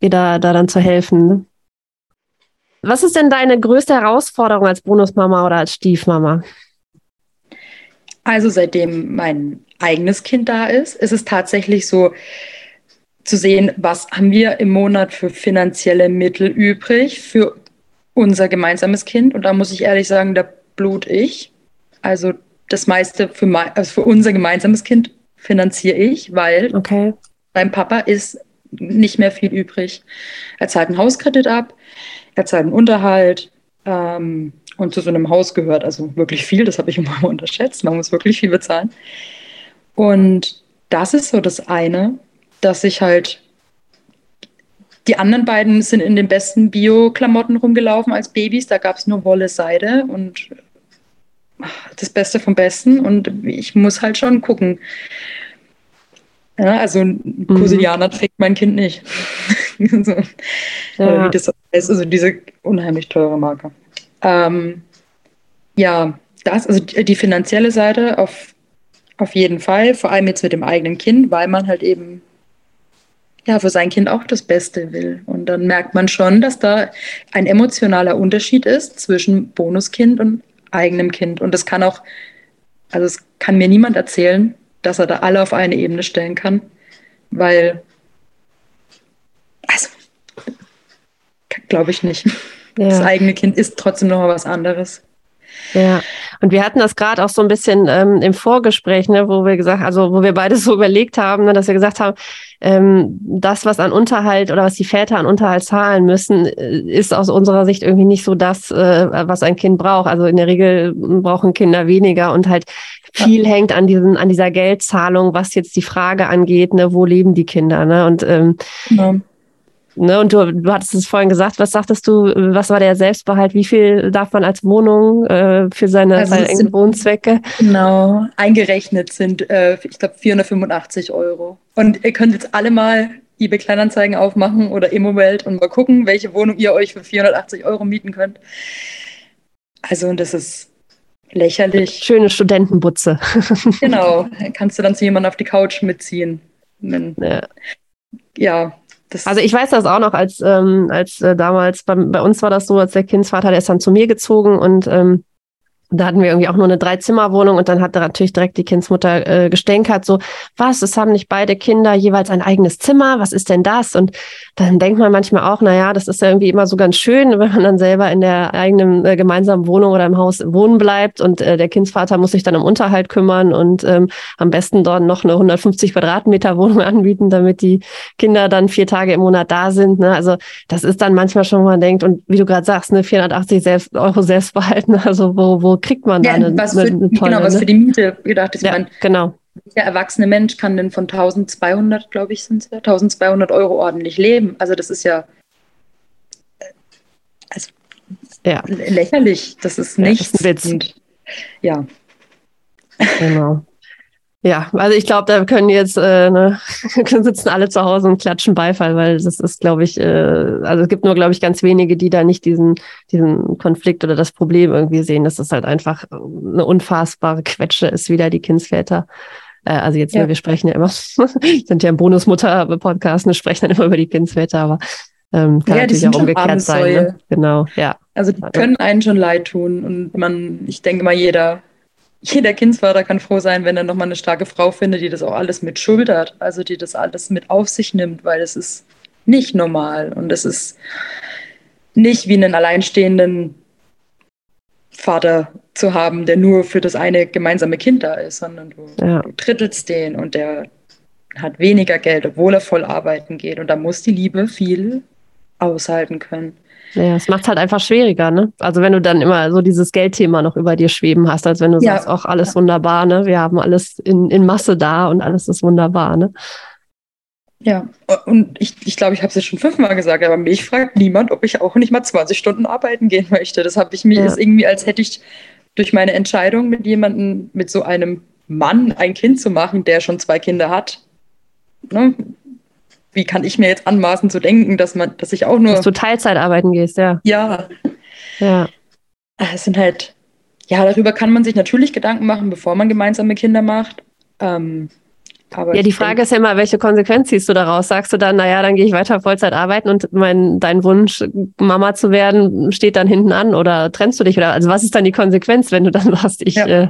ihr da da dann zu helfen, ne? Was ist denn deine größte Herausforderung als Bonusmama oder als Stiefmama? Also seitdem mein eigenes Kind da ist, ist es tatsächlich so zu sehen, was haben wir im Monat für finanzielle Mittel übrig für unser gemeinsames Kind. Und da muss ich ehrlich sagen, da blut ich. Also das meiste für, mein, also für unser gemeinsames Kind finanziere ich, weil okay. beim Papa ist nicht mehr viel übrig. Er zahlt einen Hauskredit ab, er zahlt einen Unterhalt ähm, und zu so einem Haus gehört also wirklich viel, das habe ich immer unterschätzt. Man muss wirklich viel bezahlen. Und das ist so das eine, dass ich halt die anderen beiden sind in den besten Bio-Klamotten rumgelaufen als Babys. Da gab es nur Wolle, Seide und das Beste vom Besten. Und ich muss halt schon gucken. Ja, also ein Kosilianer mhm. trägt mein Kind nicht. so. ja. Oder wie das heißt, also diese unheimlich teure Marke. Ähm, ja, das, also die finanzielle Seite auf, auf jeden Fall, vor allem jetzt mit dem eigenen Kind, weil man halt eben ja, für sein Kind auch das Beste will. Und dann merkt man schon, dass da ein emotionaler Unterschied ist zwischen Bonuskind und eigenem Kind. Und das kann auch, also es kann mir niemand erzählen, dass er da alle auf eine Ebene stellen kann, weil, also, glaube ich nicht. Ja. Das eigene Kind ist trotzdem noch was anderes. Ja, und wir hatten das gerade auch so ein bisschen ähm, im Vorgespräch, ne, wo wir gesagt, also wo wir beide so überlegt haben, ne, dass wir gesagt haben, ähm, das, was an Unterhalt oder was die Väter an Unterhalt zahlen müssen, äh, ist aus unserer Sicht irgendwie nicht so das, äh, was ein Kind braucht. Also in der Regel brauchen Kinder weniger und halt viel ja. hängt an diesen, an dieser Geldzahlung, was jetzt die Frage angeht, ne, wo leben die Kinder, ne? Und ähm, ja. Ne, und du, du hattest es vorhin gesagt, was sagtest du, was war der Selbstbehalt? Wie viel darf man als Wohnung äh, für seine, also seine sind, Wohnzwecke? Genau, eingerechnet sind, äh, ich glaube, 485 Euro. Und ihr könnt jetzt alle mal eBay Kleinanzeigen aufmachen oder Immowelt und mal gucken, welche Wohnung ihr euch für 480 Euro mieten könnt. Also, und das ist lächerlich. Schöne Studentenbutze. genau, kannst du dann zu jemandem auf die Couch mitziehen. ja. ja, das also ich weiß das auch noch, als, ähm, als äh, damals, bei, bei uns war das so, als der Kindsvater, der ist dann zu mir gezogen und ähm, da hatten wir irgendwie auch nur eine Dreizimmerwohnung und dann hat natürlich direkt die Kindsmutter äh, gestänkert, so, was, es haben nicht beide Kinder jeweils ein eigenes Zimmer, was ist denn das? Und dann denkt man manchmal auch, na ja, das ist ja irgendwie immer so ganz schön, wenn man dann selber in der eigenen äh, gemeinsamen Wohnung oder im Haus wohnen bleibt und äh, der Kindsvater muss sich dann um Unterhalt kümmern und ähm, am besten dort noch eine 150 Quadratmeter Wohnung anbieten, damit die Kinder dann vier Tage im Monat da sind. Ne? Also das ist dann manchmal schon, wo man denkt, und wie du gerade sagst, ne, 480 selbst, Euro Selbstbehalten, also wo, wo kriegt man da ja, eine, was für, eine tolle, Genau, was für die Miete gedacht ist. Ja, man, genau. Der erwachsene Mensch kann denn von 1200, glaube ich, sind es 1200 Euro ordentlich leben. Also das ist ja, äh, also ja. lächerlich. Das ist nichts. Ja, das ist ein Witz. Und, ja. Genau. Ja, also ich glaube, da können jetzt äh, ne, sitzen alle zu Hause und klatschen Beifall, weil das ist, glaube ich, äh, also es gibt nur, glaube ich, ganz wenige, die da nicht diesen diesen Konflikt oder das Problem irgendwie sehen, dass das halt einfach eine unfassbare Quetsche ist, wieder die Kindsväter. Äh, also jetzt, ja. wir sprechen ja immer, sind ja im Bonusmutter-Podcast, wir sprechen dann immer über die Kindsväter, aber ähm, kann ja, natürlich auch umgekehrt sein. Ne? Genau, ja. Also die können einen schon leid tun und man, ich denke mal, jeder jeder Kindsvater kann froh sein, wenn er nochmal eine starke Frau findet, die das auch alles mit schultert, also die das alles mit auf sich nimmt, weil es ist nicht normal und es ist nicht wie einen alleinstehenden Vater zu haben, der nur für das eine gemeinsame Kind da ist, sondern du, ja. du drittelst den und der hat weniger Geld, obwohl er voll arbeiten geht und da muss die Liebe viel aushalten können. Ja, es macht halt einfach schwieriger, ne? Also wenn du dann immer so dieses Geldthema noch über dir schweben hast, als wenn du ja. sagst, auch alles wunderbar, ne? Wir haben alles in, in Masse da und alles ist wunderbar, ne? Ja, und ich glaube, ich, glaub, ich habe es jetzt schon fünfmal gesagt, aber mich fragt niemand, ob ich auch nicht mal 20 Stunden arbeiten gehen möchte. Das habe ich mir ja. ist irgendwie, als hätte ich durch meine Entscheidung mit jemandem, mit so einem Mann ein Kind zu machen, der schon zwei Kinder hat, ne, wie kann ich mir jetzt anmaßen zu denken, dass man, dass ich auch nur. Dass du Teilzeit arbeiten gehst, ja. Ja. Ja. Ah, es sind halt, ja, darüber kann man sich natürlich Gedanken machen, bevor man gemeinsame Kinder macht. Ähm, aber ja, die Frage denke, ist ja immer, welche Konsequenz ziehst du daraus? Sagst du dann, naja, dann gehe ich weiter Vollzeit arbeiten und mein, dein Wunsch, Mama zu werden, steht dann hinten an oder trennst du dich? Oder also was ist dann die Konsequenz, wenn du dann sagst, ich ja. äh,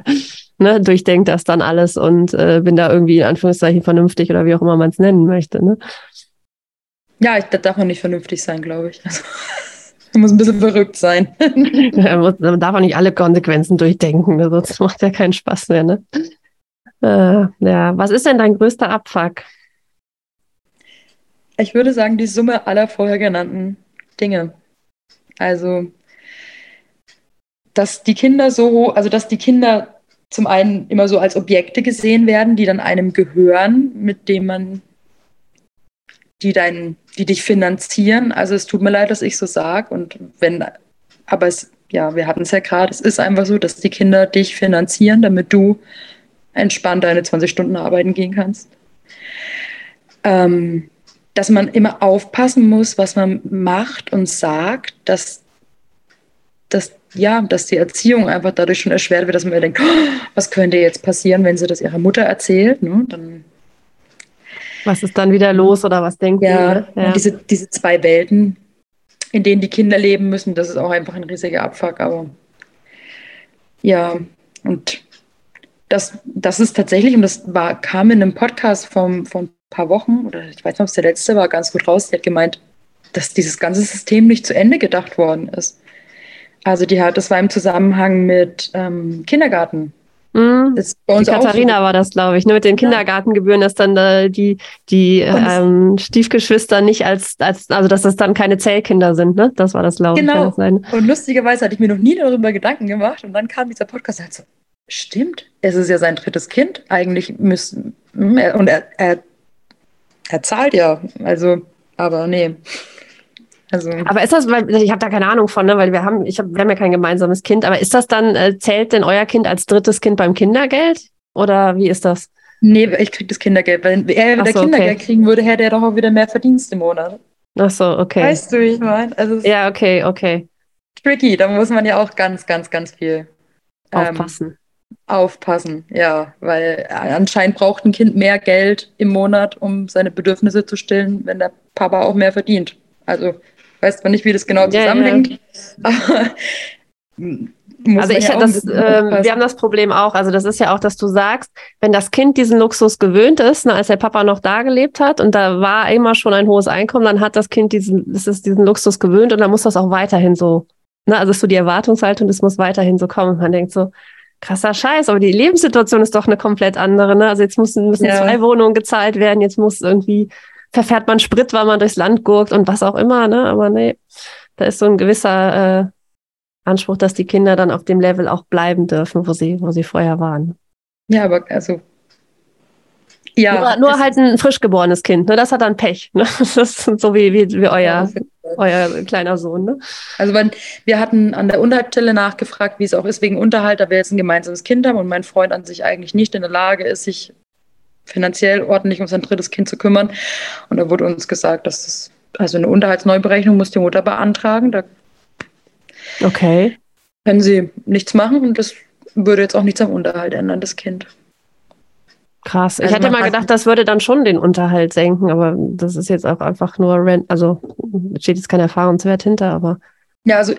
ne, durchdenke das dann alles und äh, bin da irgendwie in Anführungszeichen vernünftig oder wie auch immer man es nennen möchte, ne? Ja, ich, das darf man nicht vernünftig sein, glaube ich. Also, man muss ein bisschen verrückt sein. man darf auch nicht alle Konsequenzen durchdenken, ne? sonst macht ja keinen Spaß mehr. Ne? Äh, ja, was ist denn dein größter Abfuck? Ich würde sagen, die Summe aller vorher genannten Dinge. Also, dass die Kinder so, also dass die Kinder zum einen immer so als Objekte gesehen werden, die dann einem gehören, mit dem man, die dein, die dich finanzieren. Also es tut mir leid, dass ich so sage. Und wenn, aber es, ja, wir hatten es ja gerade, es ist einfach so, dass die Kinder dich finanzieren, damit du entspannt deine 20 Stunden arbeiten gehen kannst. Ähm, dass man immer aufpassen muss, was man macht und sagt, dass, dass, ja, dass die Erziehung einfach dadurch schon erschwert wird, dass man denkt, oh, was könnte jetzt passieren, wenn sie das ihrer Mutter erzählt. Ne? Dann, was ist dann wieder los oder was denkt ja, ihr? Ja, diese, diese zwei Welten, in denen die Kinder leben müssen, das ist auch einfach ein riesiger Abfuck. Aber ja, und das, das ist tatsächlich, und das war, kam in einem Podcast vom, vom paar Wochen, oder ich weiß nicht, ob es der letzte war, ganz gut raus. Die hat gemeint, dass dieses ganze System nicht zu Ende gedacht worden ist. Also die hat, das war im Zusammenhang mit ähm, Kindergarten. Mhm. die Katharina so. war das, glaube ich, ne, mit den Kindergartengebühren, dass dann äh, die, die ähm, Stiefgeschwister nicht als, als, also dass das dann keine Zellkinder sind, ne? Das war das, glaube genau. ich. Genau. Und lustigerweise hatte ich mir noch nie darüber Gedanken gemacht und dann kam dieser Podcast halt so, stimmt, es ist ja sein drittes Kind. Eigentlich müssen, hm, und er, er er zahlt ja, also, aber nee. Also. Aber ist das, weil ich habe da keine Ahnung von, ne? weil wir haben, ich hab, wir haben ja kein gemeinsames Kind, aber ist das dann, äh, zählt denn euer Kind als drittes Kind beim Kindergeld? Oder wie ist das? Nee, ich kriege das Kindergeld. Wenn er wieder so, Kindergeld okay. kriegen würde, hätte er doch auch wieder mehr Verdienst im Monat. Ach so, okay. Weißt du, wie ich meine? Also ja, okay, okay. Tricky, da muss man ja auch ganz, ganz, ganz viel ähm, aufpassen. Aufpassen, ja, weil anscheinend braucht ein Kind mehr Geld im Monat, um seine Bedürfnisse zu stillen, wenn der Papa auch mehr verdient. Also weiß zwar nicht, wie das genau zusammenhängt, ja, ja. also ich ja das, äh, wir haben das Problem auch. Also das ist ja auch, dass du sagst, wenn das Kind diesen Luxus gewöhnt ist, ne, als der Papa noch da gelebt hat und da war immer schon ein hohes Einkommen, dann hat das Kind diesen, das ist diesen Luxus gewöhnt und dann muss das auch weiterhin so. Ne, also ist so die Erwartungshaltung, das muss weiterhin so kommen. Man denkt so, krasser Scheiß, aber die Lebenssituation ist doch eine komplett andere. Ne? Also jetzt müssen, müssen ja. zwei Wohnungen gezahlt werden, jetzt muss irgendwie, verfährt man Sprit, weil man durchs Land gurkt und was auch immer, ne? Aber nee, da ist so ein gewisser äh, Anspruch, dass die Kinder dann auf dem Level auch bleiben dürfen, wo sie, wo sie vorher waren. Ja, aber also ja, nur, nur halt ein frisch geborenes Kind, ne? Das hat dann Pech. Ne? Das ist so wie, wie, wie euer, euer kleiner Sohn. Ne? Also wenn, wir hatten an der Unterhaltsstelle nachgefragt, wie es auch ist wegen Unterhalt, da wir jetzt ein gemeinsames Kind haben und mein Freund an sich eigentlich nicht in der Lage ist, sich finanziell ordentlich um sein drittes Kind zu kümmern. Und da wurde uns gesagt, dass das, also eine Unterhaltsneuberechnung muss die Mutter beantragen. Da okay. können sie nichts machen und das würde jetzt auch nichts am Unterhalt ändern, das Kind. Krass. Ich also hätte mal gedacht, das würde dann schon den Unterhalt senken, aber das ist jetzt auch einfach nur Rent, also steht jetzt kein Erfahrungswert hinter, aber. Ja, also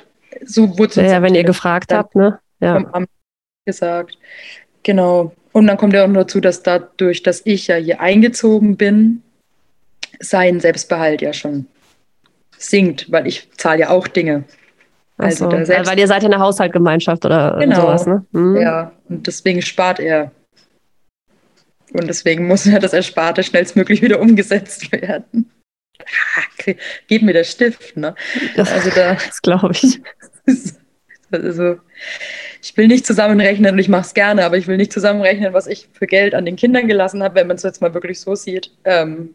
so wurde es. Ja, wenn ihr gefragt habt, ne? Ja. Gesagt. Genau. Und dann kommt ja auch noch dazu, dass dadurch, dass ich ja hier eingezogen bin, sein Selbstbehalt ja schon sinkt, weil ich zahle ja auch Dinge. Also, so, weil ihr seid ja eine Haushaltgemeinschaft oder genau. sowas, ne? Hm. Ja, und deswegen spart er und deswegen muss ja das Ersparte schnellstmöglich wieder umgesetzt werden. Ah, gib mir der Stift, ne? Das, also da, das glaube ich. also, ich will nicht zusammenrechnen und ich mache es gerne, aber ich will nicht zusammenrechnen, was ich für Geld an den Kindern gelassen habe, wenn man es jetzt mal wirklich so sieht. Ähm,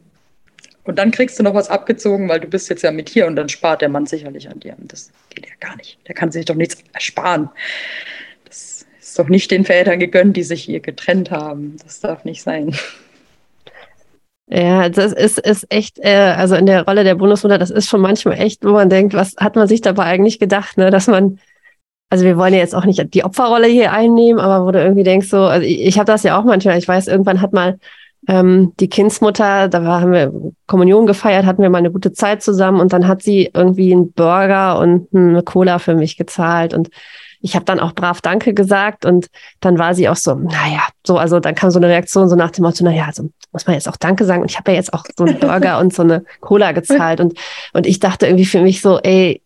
und dann kriegst du noch was abgezogen, weil du bist jetzt ja mit hier und dann spart der Mann sicherlich an dir. Und das geht ja gar nicht. Der kann sich doch nichts ersparen ist doch nicht den Vätern gegönnt, die sich hier getrennt haben. Das darf nicht sein. Ja, das ist, ist echt, äh, also in der Rolle der Bundesmutter, das ist schon manchmal echt, wo man denkt, was hat man sich dabei eigentlich gedacht, ne? dass man, also wir wollen ja jetzt auch nicht die Opferrolle hier einnehmen, aber wo du irgendwie denkst, so, also ich, ich habe das ja auch manchmal, ich weiß, irgendwann hat mal ähm, die Kindsmutter, da war, haben wir Kommunion gefeiert, hatten wir mal eine gute Zeit zusammen und dann hat sie irgendwie einen Burger und eine Cola für mich gezahlt und ich habe dann auch brav Danke gesagt und dann war sie auch so, naja, so, also dann kam so eine Reaktion so nach dem Motto, naja, also muss man jetzt auch Danke sagen und ich habe ja jetzt auch so einen Burger und so eine Cola gezahlt und, und ich dachte irgendwie für mich so, ey,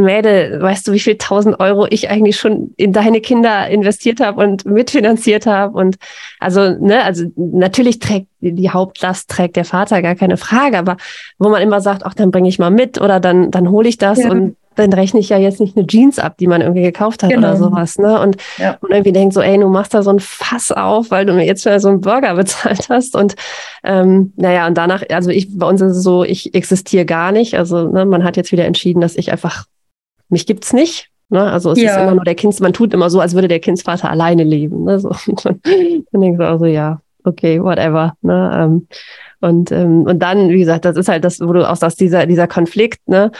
Mädel, weißt du, wie viel tausend Euro ich eigentlich schon in deine Kinder investiert habe und mitfinanziert habe? Und also, ne, also natürlich trägt die Hauptlast trägt der Vater, gar keine Frage, aber wo man immer sagt, ach, dann bringe ich mal mit oder dann, dann hole ich das ja. und dann rechne ich ja jetzt nicht eine Jeans ab, die man irgendwie gekauft hat genau. oder sowas. Ne? Und, ja. und irgendwie denkt so, ey, du machst da so ein Fass auf, weil du mir jetzt schon so einen Burger bezahlt hast. Und ähm, naja, und danach, also ich, bei uns ist es so, ich existiere gar nicht. Also ne, man hat jetzt wieder entschieden, dass ich einfach mich gibt's nicht. Ne? Also es ja. ist immer nur der Kind, man tut immer so, als würde der Kindsvater alleine leben. Ne? So. dann denkst du also, ja, okay, whatever. Ne? Ähm, und, ähm, und dann, wie gesagt, das ist halt das, wo du auch sagst, dieser, dieser Konflikt, ne?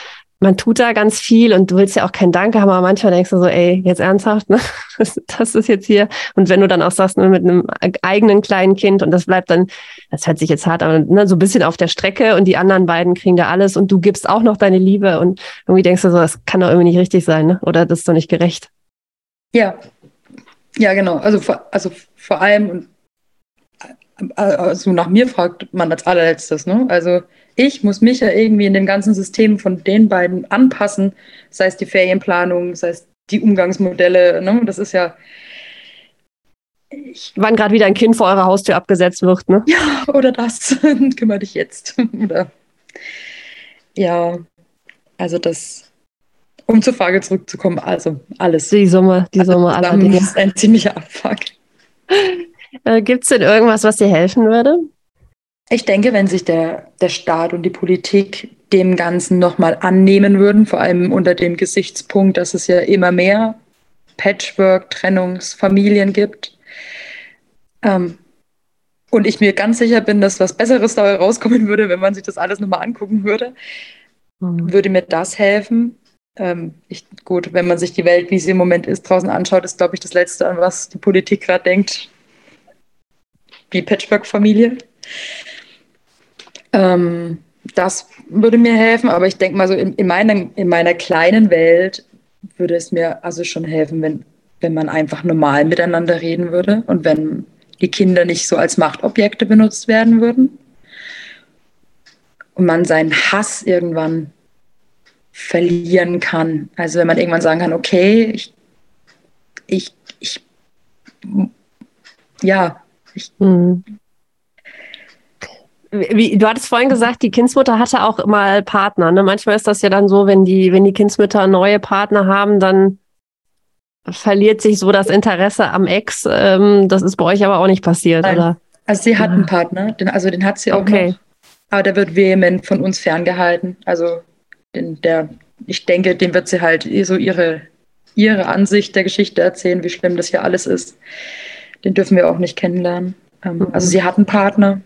Man tut da ganz viel und du willst ja auch kein Danke haben, aber manchmal denkst du so, ey, jetzt ernsthaft, ne? Das ist jetzt hier. Und wenn du dann auch sagst, ne, mit einem eigenen kleinen Kind und das bleibt dann, das hört sich jetzt hart an, ne, so ein bisschen auf der Strecke und die anderen beiden kriegen da alles und du gibst auch noch deine Liebe und irgendwie denkst du so, das kann doch irgendwie nicht richtig sein, ne? Oder das ist doch nicht gerecht. Ja. Ja, genau. Also, vor, also vor allem, und also nach mir fragt man als allerletztes, ne? Also ich muss mich ja irgendwie in dem ganzen System von den beiden anpassen, sei es die Ferienplanung, sei es die Umgangsmodelle. Ne? Das ist ja. Ich, Wann gerade wieder ein Kind vor eurer Haustür abgesetzt wird, ne? Ja, oder das. Kümmere dich jetzt. oder ja, also das, um zur Frage zurückzukommen, also alles. Die Summe, die Summe aller Dinge. ist ein ziemlicher Abfuck. Äh, Gibt es denn irgendwas, was dir helfen würde? Ich denke, wenn sich der, der Staat und die Politik dem Ganzen nochmal annehmen würden, vor allem unter dem Gesichtspunkt, dass es ja immer mehr Patchwork, Trennungsfamilien gibt. Ähm, und ich mir ganz sicher bin, dass was Besseres dabei rauskommen würde, wenn man sich das alles nochmal angucken würde, mhm. würde mir das helfen. Ähm, ich, gut, wenn man sich die Welt, wie sie im Moment ist, draußen anschaut, ist, glaube ich, das Letzte, an was die Politik gerade denkt, die Patchwork-Familie. Ähm, das würde mir helfen, aber ich denke mal so, in, in, meiner, in meiner kleinen Welt würde es mir also schon helfen, wenn, wenn man einfach normal miteinander reden würde und wenn die Kinder nicht so als Machtobjekte benutzt werden würden und man seinen Hass irgendwann verlieren kann. Also wenn man irgendwann sagen kann, okay, ich, ich, ich ja, ich, mhm. Wie, du hattest vorhin gesagt, die Kindsmutter hatte auch mal Partner. Ne? Manchmal ist das ja dann so, wenn die, wenn die Kindsmütter neue Partner haben, dann verliert sich so das Interesse am Ex. Ähm, das ist bei euch aber auch nicht passiert, Nein. oder? Also sie hat einen Partner, den, also den hat sie auch okay. noch. Aber der wird vehement von uns ferngehalten. Also den, der, ich denke, dem wird sie halt so ihre, ihre Ansicht der Geschichte erzählen, wie schlimm das hier alles ist. Den dürfen wir auch nicht kennenlernen. Ähm, mhm. Also sie hat einen Partner,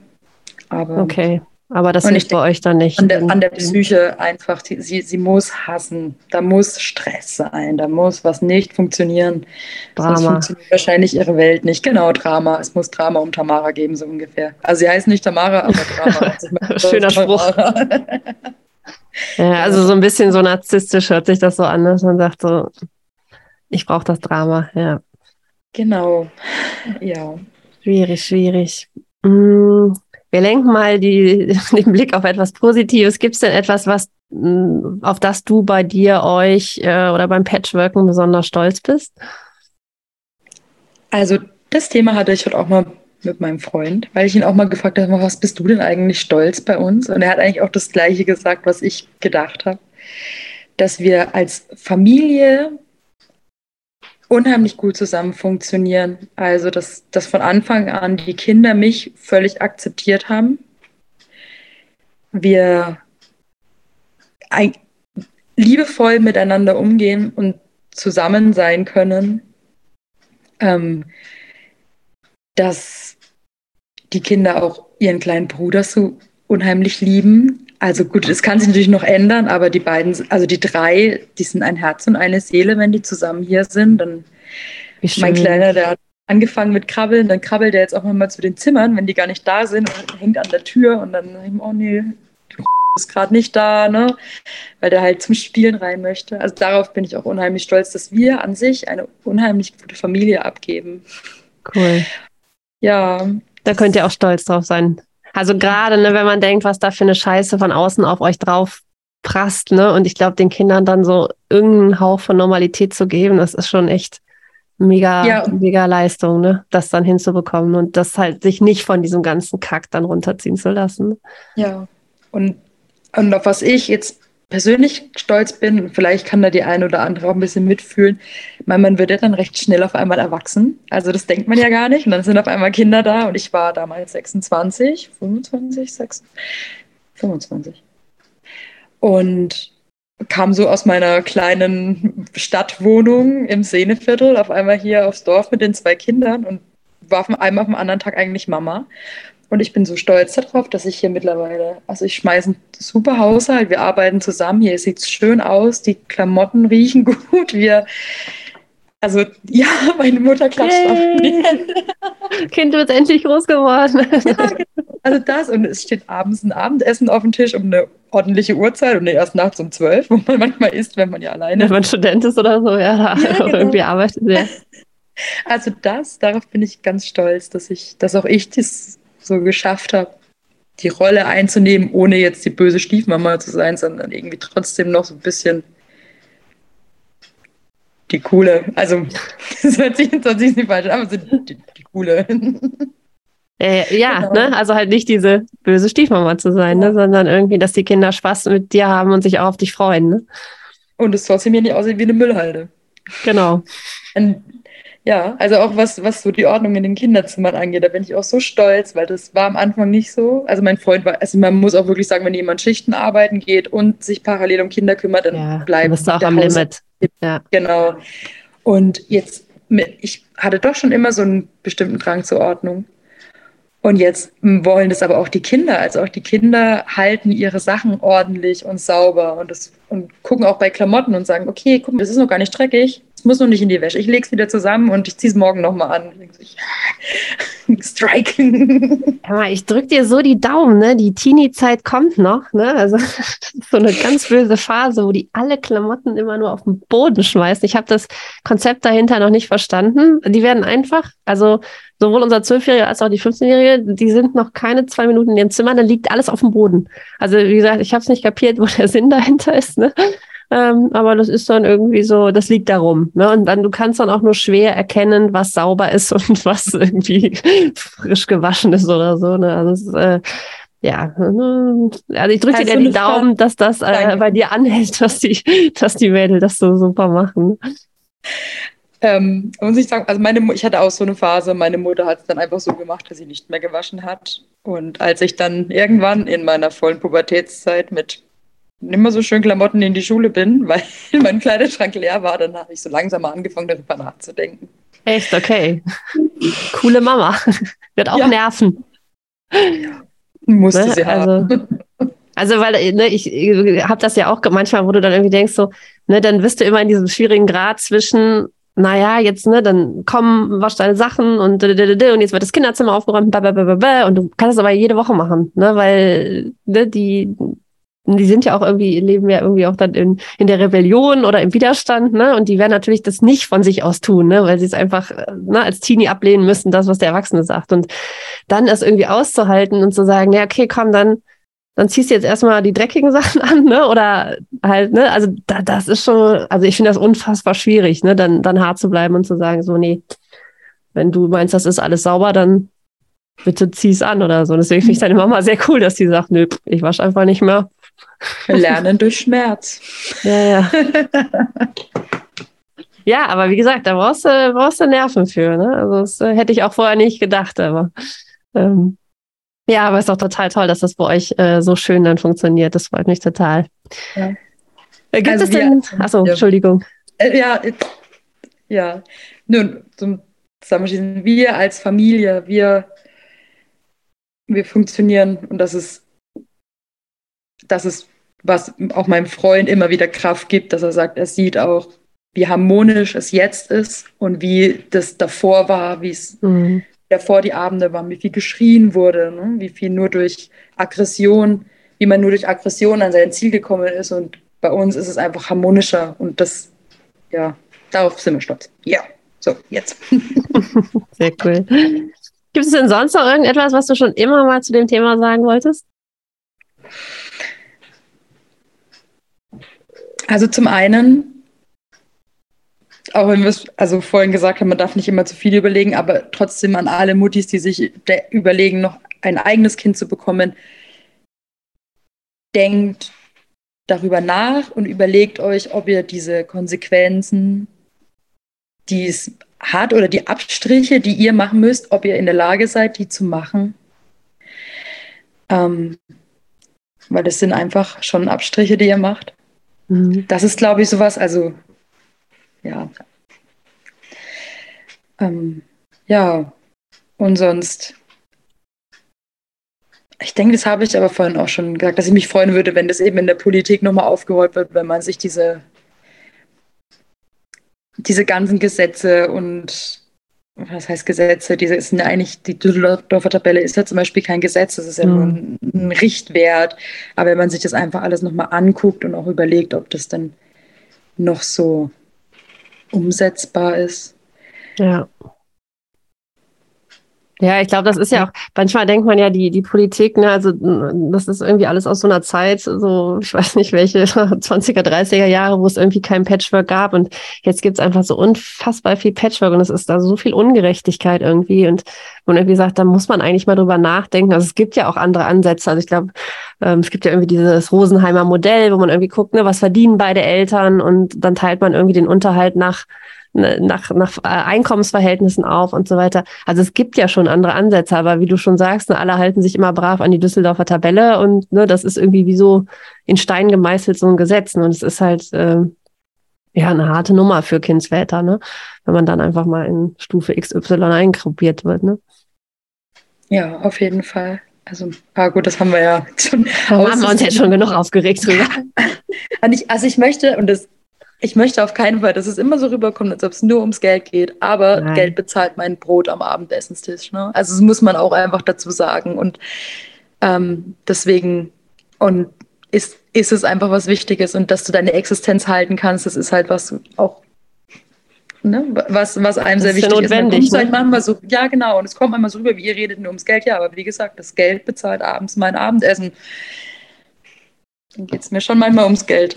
aber okay. Aber das ist bei euch dann nicht. An der, an der Psyche einfach, die, sie, sie muss hassen. Da muss Stress sein. Da muss was nicht funktionieren. Drama. Sonst funktioniert wahrscheinlich ihre Welt nicht. Genau, Drama. Es muss Drama um Tamara geben, so ungefähr. Also sie heißt nicht Tamara, aber Drama. Also Schöner Spruch. ja, also so ein bisschen so narzisstisch hört sich das so an, dass man sagt so, ich brauche das Drama, ja. Genau, ja. Schwierig, schwierig. Hm. Wir lenken mal die, den Blick auf etwas Positives. Gibt es denn etwas, was, mm, auf das du bei dir, euch äh, oder beim Patchworken besonders stolz bist? Also das Thema hatte ich heute auch mal mit meinem Freund, weil ich ihn auch mal gefragt habe, was bist du denn eigentlich stolz bei uns? Und er hat eigentlich auch das Gleiche gesagt, was ich gedacht habe, dass wir als Familie unheimlich gut zusammen funktionieren. Also, dass, dass von Anfang an die Kinder mich völlig akzeptiert haben. Wir liebevoll miteinander umgehen und zusammen sein können. Ähm, dass die Kinder auch ihren kleinen Bruder so unheimlich lieben also gut, es kann sich natürlich noch ändern, aber die beiden, also die drei, die sind ein Herz und eine Seele, wenn die zusammen hier sind. Dann mein Kleiner, der hat angefangen mit Krabbeln, dann krabbelt er jetzt auch mal zu den Zimmern, wenn die gar nicht da sind und hängt an der Tür und dann ich, oh nee, du ist gerade nicht da, ne? Weil der halt zum Spielen rein möchte. Also darauf bin ich auch unheimlich stolz, dass wir an sich eine unheimlich gute Familie abgeben. Cool. Ja. Da könnt ihr auch stolz drauf sein. Also gerade, ne, wenn man denkt, was da für eine Scheiße von außen auf euch drauf prasst, ne? Und ich glaube, den Kindern dann so irgendeinen Hauch von Normalität zu geben, das ist schon echt mega, ja. mega Leistung, ne? Das dann hinzubekommen und das halt sich nicht von diesem ganzen Kack dann runterziehen zu lassen. Ja. Und, und auf was ich jetzt persönlich stolz bin, vielleicht kann da die eine oder andere auch ein bisschen mitfühlen, weil man wird ja dann recht schnell auf einmal erwachsen. Also das denkt man ja gar nicht. Und dann sind auf einmal Kinder da und ich war damals 26, 25, 26, 25. Und kam so aus meiner kleinen Stadtwohnung im Sehneviertel auf einmal hier aufs Dorf mit den zwei Kindern und war von einem auf den anderen Tag eigentlich Mama. Und ich bin so stolz darauf, dass ich hier mittlerweile, also ich schmeiße einen super Haushalt, wir arbeiten zusammen, hier sieht es schön aus, die Klamotten riechen gut, wir, also ja, meine Mutter klatscht hey. auf Hände. Kind wird endlich groß geworden. ja, genau. also das und es steht abends ein Abendessen auf dem Tisch um eine ordentliche Uhrzeit und erst nachts um zwölf, wo man manchmal isst, wenn man ja alleine Wenn man Student ist oder so, ja, ja genau. irgendwie arbeitet. Ja. Also das, darauf bin ich ganz stolz, dass ich, dass auch ich das so geschafft habe, die Rolle einzunehmen, ohne jetzt die böse Stiefmama zu sein, sondern irgendwie trotzdem noch so ein bisschen die coole. Also, das hört sich, das hört sich nicht falsch an, aber so die, die coole. Äh, ja, genau. ne? also halt nicht diese böse Stiefmama zu sein, ne? ja. ne? sondern irgendwie, dass die Kinder Spaß mit dir haben und sich auch auf dich freuen. Ne? Und es trotzdem mir nicht aussieht wie eine Müllhalde. Genau. Und ja, also auch was, was so die Ordnung in den Kinderzimmern angeht, da bin ich auch so stolz, weil das war am Anfang nicht so. Also mein Freund war, also man muss auch wirklich sagen, wenn jemand Schichten arbeiten geht und sich parallel um Kinder kümmert, dann ja, bleibt bist du auch am Haus Limit. Ja. Genau. Und jetzt, ich hatte doch schon immer so einen bestimmten Drang zur Ordnung. Und jetzt wollen das aber auch die Kinder. Also auch die Kinder halten ihre Sachen ordentlich und sauber und, das, und gucken auch bei Klamotten und sagen, okay, guck mal, das ist noch gar nicht dreckig muss noch nicht in die Wäsche. Ich lege es wieder zusammen und ich ziehe es morgen nochmal an. Ich, Strike. ich drücke dir so die Daumen, ne? Die Teenie-Zeit kommt noch, ne? Also so eine ganz böse Phase, wo die alle Klamotten immer nur auf den Boden schmeißen. Ich habe das Konzept dahinter noch nicht verstanden. Die werden einfach, also sowohl unser Zwölfjähriger als auch die 15-Jährige, die sind noch keine zwei Minuten in ihrem Zimmer, dann liegt alles auf dem Boden. Also wie gesagt, ich habe es nicht kapiert, wo der Sinn dahinter ist. Ne? Ähm, aber das ist dann irgendwie so, das liegt darum. Ne? Und dann, du kannst dann auch nur schwer erkennen, was sauber ist und was irgendwie frisch gewaschen ist oder so. Ne? Also es, äh, ja, also ich drücke dir die Daumen, dass das äh, bei dir anhält, dass die, dass die Mädel das so super machen. Ähm, muss ich sagen, also meine, ich hatte auch so eine Phase, meine Mutter hat es dann einfach so gemacht, dass sie nicht mehr gewaschen hat. Und als ich dann irgendwann in meiner vollen Pubertätszeit mit immer so schön Klamotten in die Schule bin, weil mein Kleiderschrank leer war, dann habe ich so langsam mal angefangen, darüber nachzudenken. Echt, okay. Coole Mama. Wird auch ja. nerven. Musste ne? sie haben. Also, also weil ne, ich, ich habe das ja auch manchmal, wo du dann irgendwie denkst, so, ne, dann bist du immer in diesem schwierigen Grad zwischen, naja, jetzt, ne, dann komm, wasch deine Sachen und und jetzt wird das Kinderzimmer aufgeräumt, und du kannst das aber jede Woche machen, ne, weil ne, die die sind ja auch irgendwie, leben ja irgendwie auch dann in, in der Rebellion oder im Widerstand, ne? Und die werden natürlich das nicht von sich aus tun, ne? Weil sie es einfach ne, als Teenie ablehnen müssen, das, was der Erwachsene sagt. Und dann es irgendwie auszuhalten und zu sagen, ja, okay, komm, dann, dann ziehst du jetzt erstmal die dreckigen Sachen an, ne? Oder halt, ne, also da, das ist schon, also ich finde das unfassbar schwierig, ne, dann, dann hart zu bleiben und zu sagen, so, nee, wenn du meinst, das ist alles sauber, dann bitte zieh's an oder so. Deswegen finde ich deine Mama sehr cool, dass sie sagt, nö, ich wasche einfach nicht mehr. Lernen durch Schmerz. Ja, ja. ja, aber wie gesagt, da brauchst du, brauchst du Nerven für. Ne? Also das äh, hätte ich auch vorher nicht gedacht, aber ähm, ja, aber es ist doch total toll, dass das bei euch äh, so schön dann funktioniert. Das freut mich total. Ja. Äh, gibt also es denn? Achso, ja. Entschuldigung. Äh, ja, ja. Nun, zum Zusammenschließen. Wir als Familie, wir, wir funktionieren und das ist das ist, was auch meinem Freund immer wieder Kraft gibt, dass er sagt, er sieht auch, wie harmonisch es jetzt ist und wie das davor war, wie es mhm. davor die Abende waren, wie viel geschrien wurde, ne? wie viel nur durch Aggression, wie man nur durch Aggression an sein Ziel gekommen ist. Und bei uns ist es einfach harmonischer und das, ja, darauf sind wir stolz. Ja, so, jetzt. Sehr cool. Gibt es denn sonst noch irgendetwas, was du schon immer mal zu dem Thema sagen wolltest? Also zum einen, auch wenn wir es also vorhin gesagt haben, man darf nicht immer zu viel überlegen, aber trotzdem an alle Muttis, die sich überlegen, noch ein eigenes Kind zu bekommen, denkt darüber nach und überlegt euch, ob ihr diese Konsequenzen, die es hat oder die Abstriche, die ihr machen müsst, ob ihr in der Lage seid, die zu machen. Ähm, weil das sind einfach schon Abstriche, die ihr macht. Mhm. Das ist, glaube ich, sowas, also ja. Ähm, ja, und sonst, ich denke, das habe ich aber vorhin auch schon gesagt, dass ich mich freuen würde, wenn das eben in der Politik nochmal aufgerollt wird, wenn man sich diese, diese ganzen Gesetze und was heißt Gesetze? Diese sind ja eigentlich, die Düsseldorfer Tabelle ist ja zum Beispiel kein Gesetz, das ist ja mhm. nur ein, ein, Richtwert. Aber wenn man sich das einfach alles nochmal anguckt und auch überlegt, ob das dann noch so umsetzbar ist. Ja. Ja, ich glaube, das ist ja auch, manchmal denkt man ja, die, die Politik, ne, also das ist irgendwie alles aus so einer Zeit, so, ich weiß nicht welche, 20er, 30er Jahre, wo es irgendwie kein Patchwork gab und jetzt gibt's einfach so unfassbar viel Patchwork und es ist da so viel Ungerechtigkeit irgendwie und man irgendwie sagt, da muss man eigentlich mal drüber nachdenken. Also es gibt ja auch andere Ansätze. Also ich glaube, ähm, es gibt ja irgendwie dieses Rosenheimer Modell, wo man irgendwie guckt, ne, was verdienen beide Eltern und dann teilt man irgendwie den Unterhalt nach nach, nach äh, Einkommensverhältnissen auf und so weiter. Also es gibt ja schon andere Ansätze, aber wie du schon sagst, ne, alle halten sich immer brav an die Düsseldorfer Tabelle und ne, das ist irgendwie wie so in Stein gemeißelt so ein Gesetz. Ne? Und es ist halt äh, ja eine harte Nummer für Kindsväter, ne? wenn man dann einfach mal in Stufe XY eingruppiert wird. Ne? Ja, auf jeden Fall. Also, ah gut, das haben wir ja schon. Da haben wir uns jetzt schon genug aufgeregt drüber. also ich möchte, und das ich möchte auf keinen Fall, dass es immer so rüberkommt, als ob es nur ums Geld geht. Aber Nein. Geld bezahlt mein Brot am Abendessenstisch. Ne? Also das muss man auch einfach dazu sagen. Und ähm, deswegen und ist, ist es einfach was Wichtiges und dass du deine Existenz halten kannst, das ist halt was auch Ne, was, was einem das sehr wichtig ist. Notwendig, ist. Halt ne? manchmal so, ja, genau. Und es kommt manchmal so rüber, wie ihr redet nur ums Geld. Ja, aber wie gesagt, das Geld bezahlt abends mein Abendessen dann geht es mir schon manchmal ums Geld.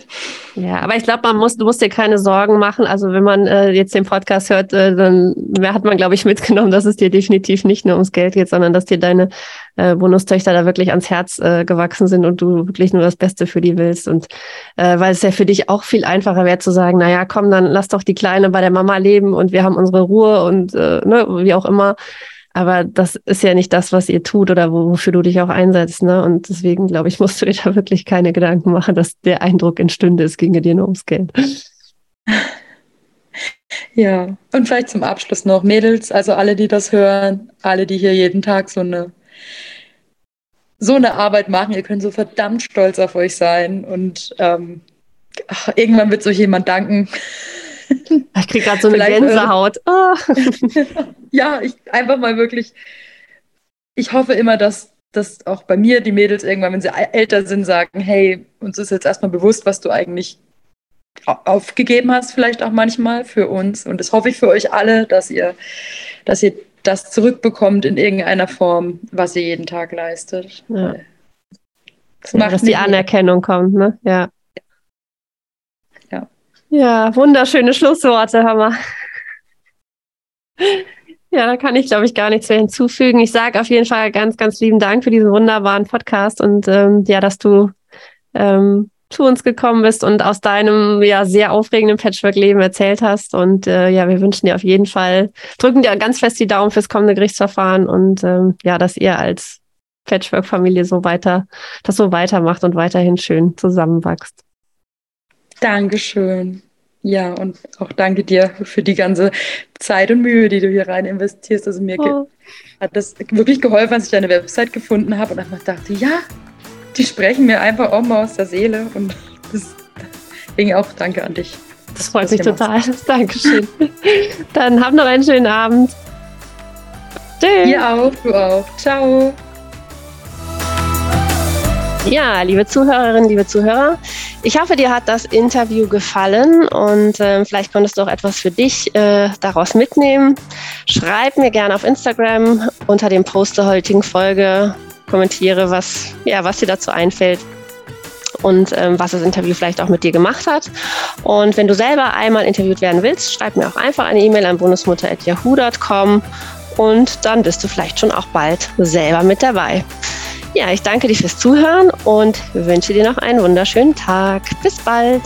Ja, aber ich glaube, man muss, du musst dir keine Sorgen machen. Also wenn man äh, jetzt den Podcast hört, äh, dann hat man, glaube ich, mitgenommen, dass es dir definitiv nicht nur ums Geld geht, sondern dass dir deine äh, Bonustöchter da wirklich ans Herz äh, gewachsen sind und du wirklich nur das Beste für die willst. Und äh, weil es ja für dich auch viel einfacher wäre zu sagen, naja, komm, dann lass doch die Kleine bei der Mama leben und wir haben unsere Ruhe und äh, ne, wie auch immer. Aber das ist ja nicht das, was ihr tut oder wofür du dich auch einsetzt. Ne? Und deswegen, glaube ich, musst du dir da wirklich keine Gedanken machen, dass der Eindruck entstünde, es ginge dir nur ums Geld. Ja, und vielleicht zum Abschluss noch Mädels, also alle, die das hören, alle, die hier jeden Tag so eine so eine Arbeit machen, ihr könnt so verdammt stolz auf euch sein und ähm, ach, irgendwann wird euch jemand danken. Ich kriege gerade so eine Vielleicht, Gänsehaut. Oh. ja, ich einfach mal wirklich. Ich hoffe immer, dass, dass auch bei mir die Mädels irgendwann, wenn sie älter sind, sagen: Hey, uns ist jetzt erstmal bewusst, was du eigentlich aufgegeben hast, vielleicht auch manchmal für uns. Und das hoffe ich für euch alle, dass ihr, dass ihr das zurückbekommt in irgendeiner Form, was ihr jeden Tag leistet. Ja. Das ja, dass die Anerkennung kommt, ne? Ja. Ja, wunderschöne Schlussworte, Hammer. Ja, da kann ich, glaube ich, gar nichts mehr hinzufügen. Ich sage auf jeden Fall ganz, ganz lieben Dank für diesen wunderbaren Podcast und ähm, ja, dass du ähm, zu uns gekommen bist und aus deinem ja sehr aufregenden Patchwork-Leben erzählt hast. Und äh, ja, wir wünschen dir auf jeden Fall, drücken dir ganz fest die Daumen fürs kommende Gerichtsverfahren und ähm, ja, dass ihr als Patchwork-Familie so weiter, das so weitermacht und weiterhin schön zusammenwachst. Dankeschön. Ja, und auch danke dir für die ganze Zeit und Mühe, die du hier rein investierst. Also mir oh. hat das wirklich geholfen, als ich deine Website gefunden habe und einfach dachte, ja, die sprechen mir einfach auch mal aus der Seele. Und deswegen auch danke an dich. Das freut mich total. Dankeschön. Dann hab noch einen schönen Abend. Tschüss. Ihr auch, du auch. Ciao. Ja, liebe Zuhörerinnen, liebe Zuhörer, ich hoffe, dir hat das Interview gefallen und äh, vielleicht konntest du auch etwas für dich äh, daraus mitnehmen. Schreib mir gerne auf Instagram unter dem Post der heutigen Folge, kommentiere, was, ja, was dir dazu einfällt und ähm, was das Interview vielleicht auch mit dir gemacht hat. Und wenn du selber einmal interviewt werden willst, schreib mir auch einfach eine E-Mail an bonusmutter.yahoo.com und dann bist du vielleicht schon auch bald selber mit dabei. Ja, ich danke dir fürs Zuhören und wünsche dir noch einen wunderschönen Tag. Bis bald.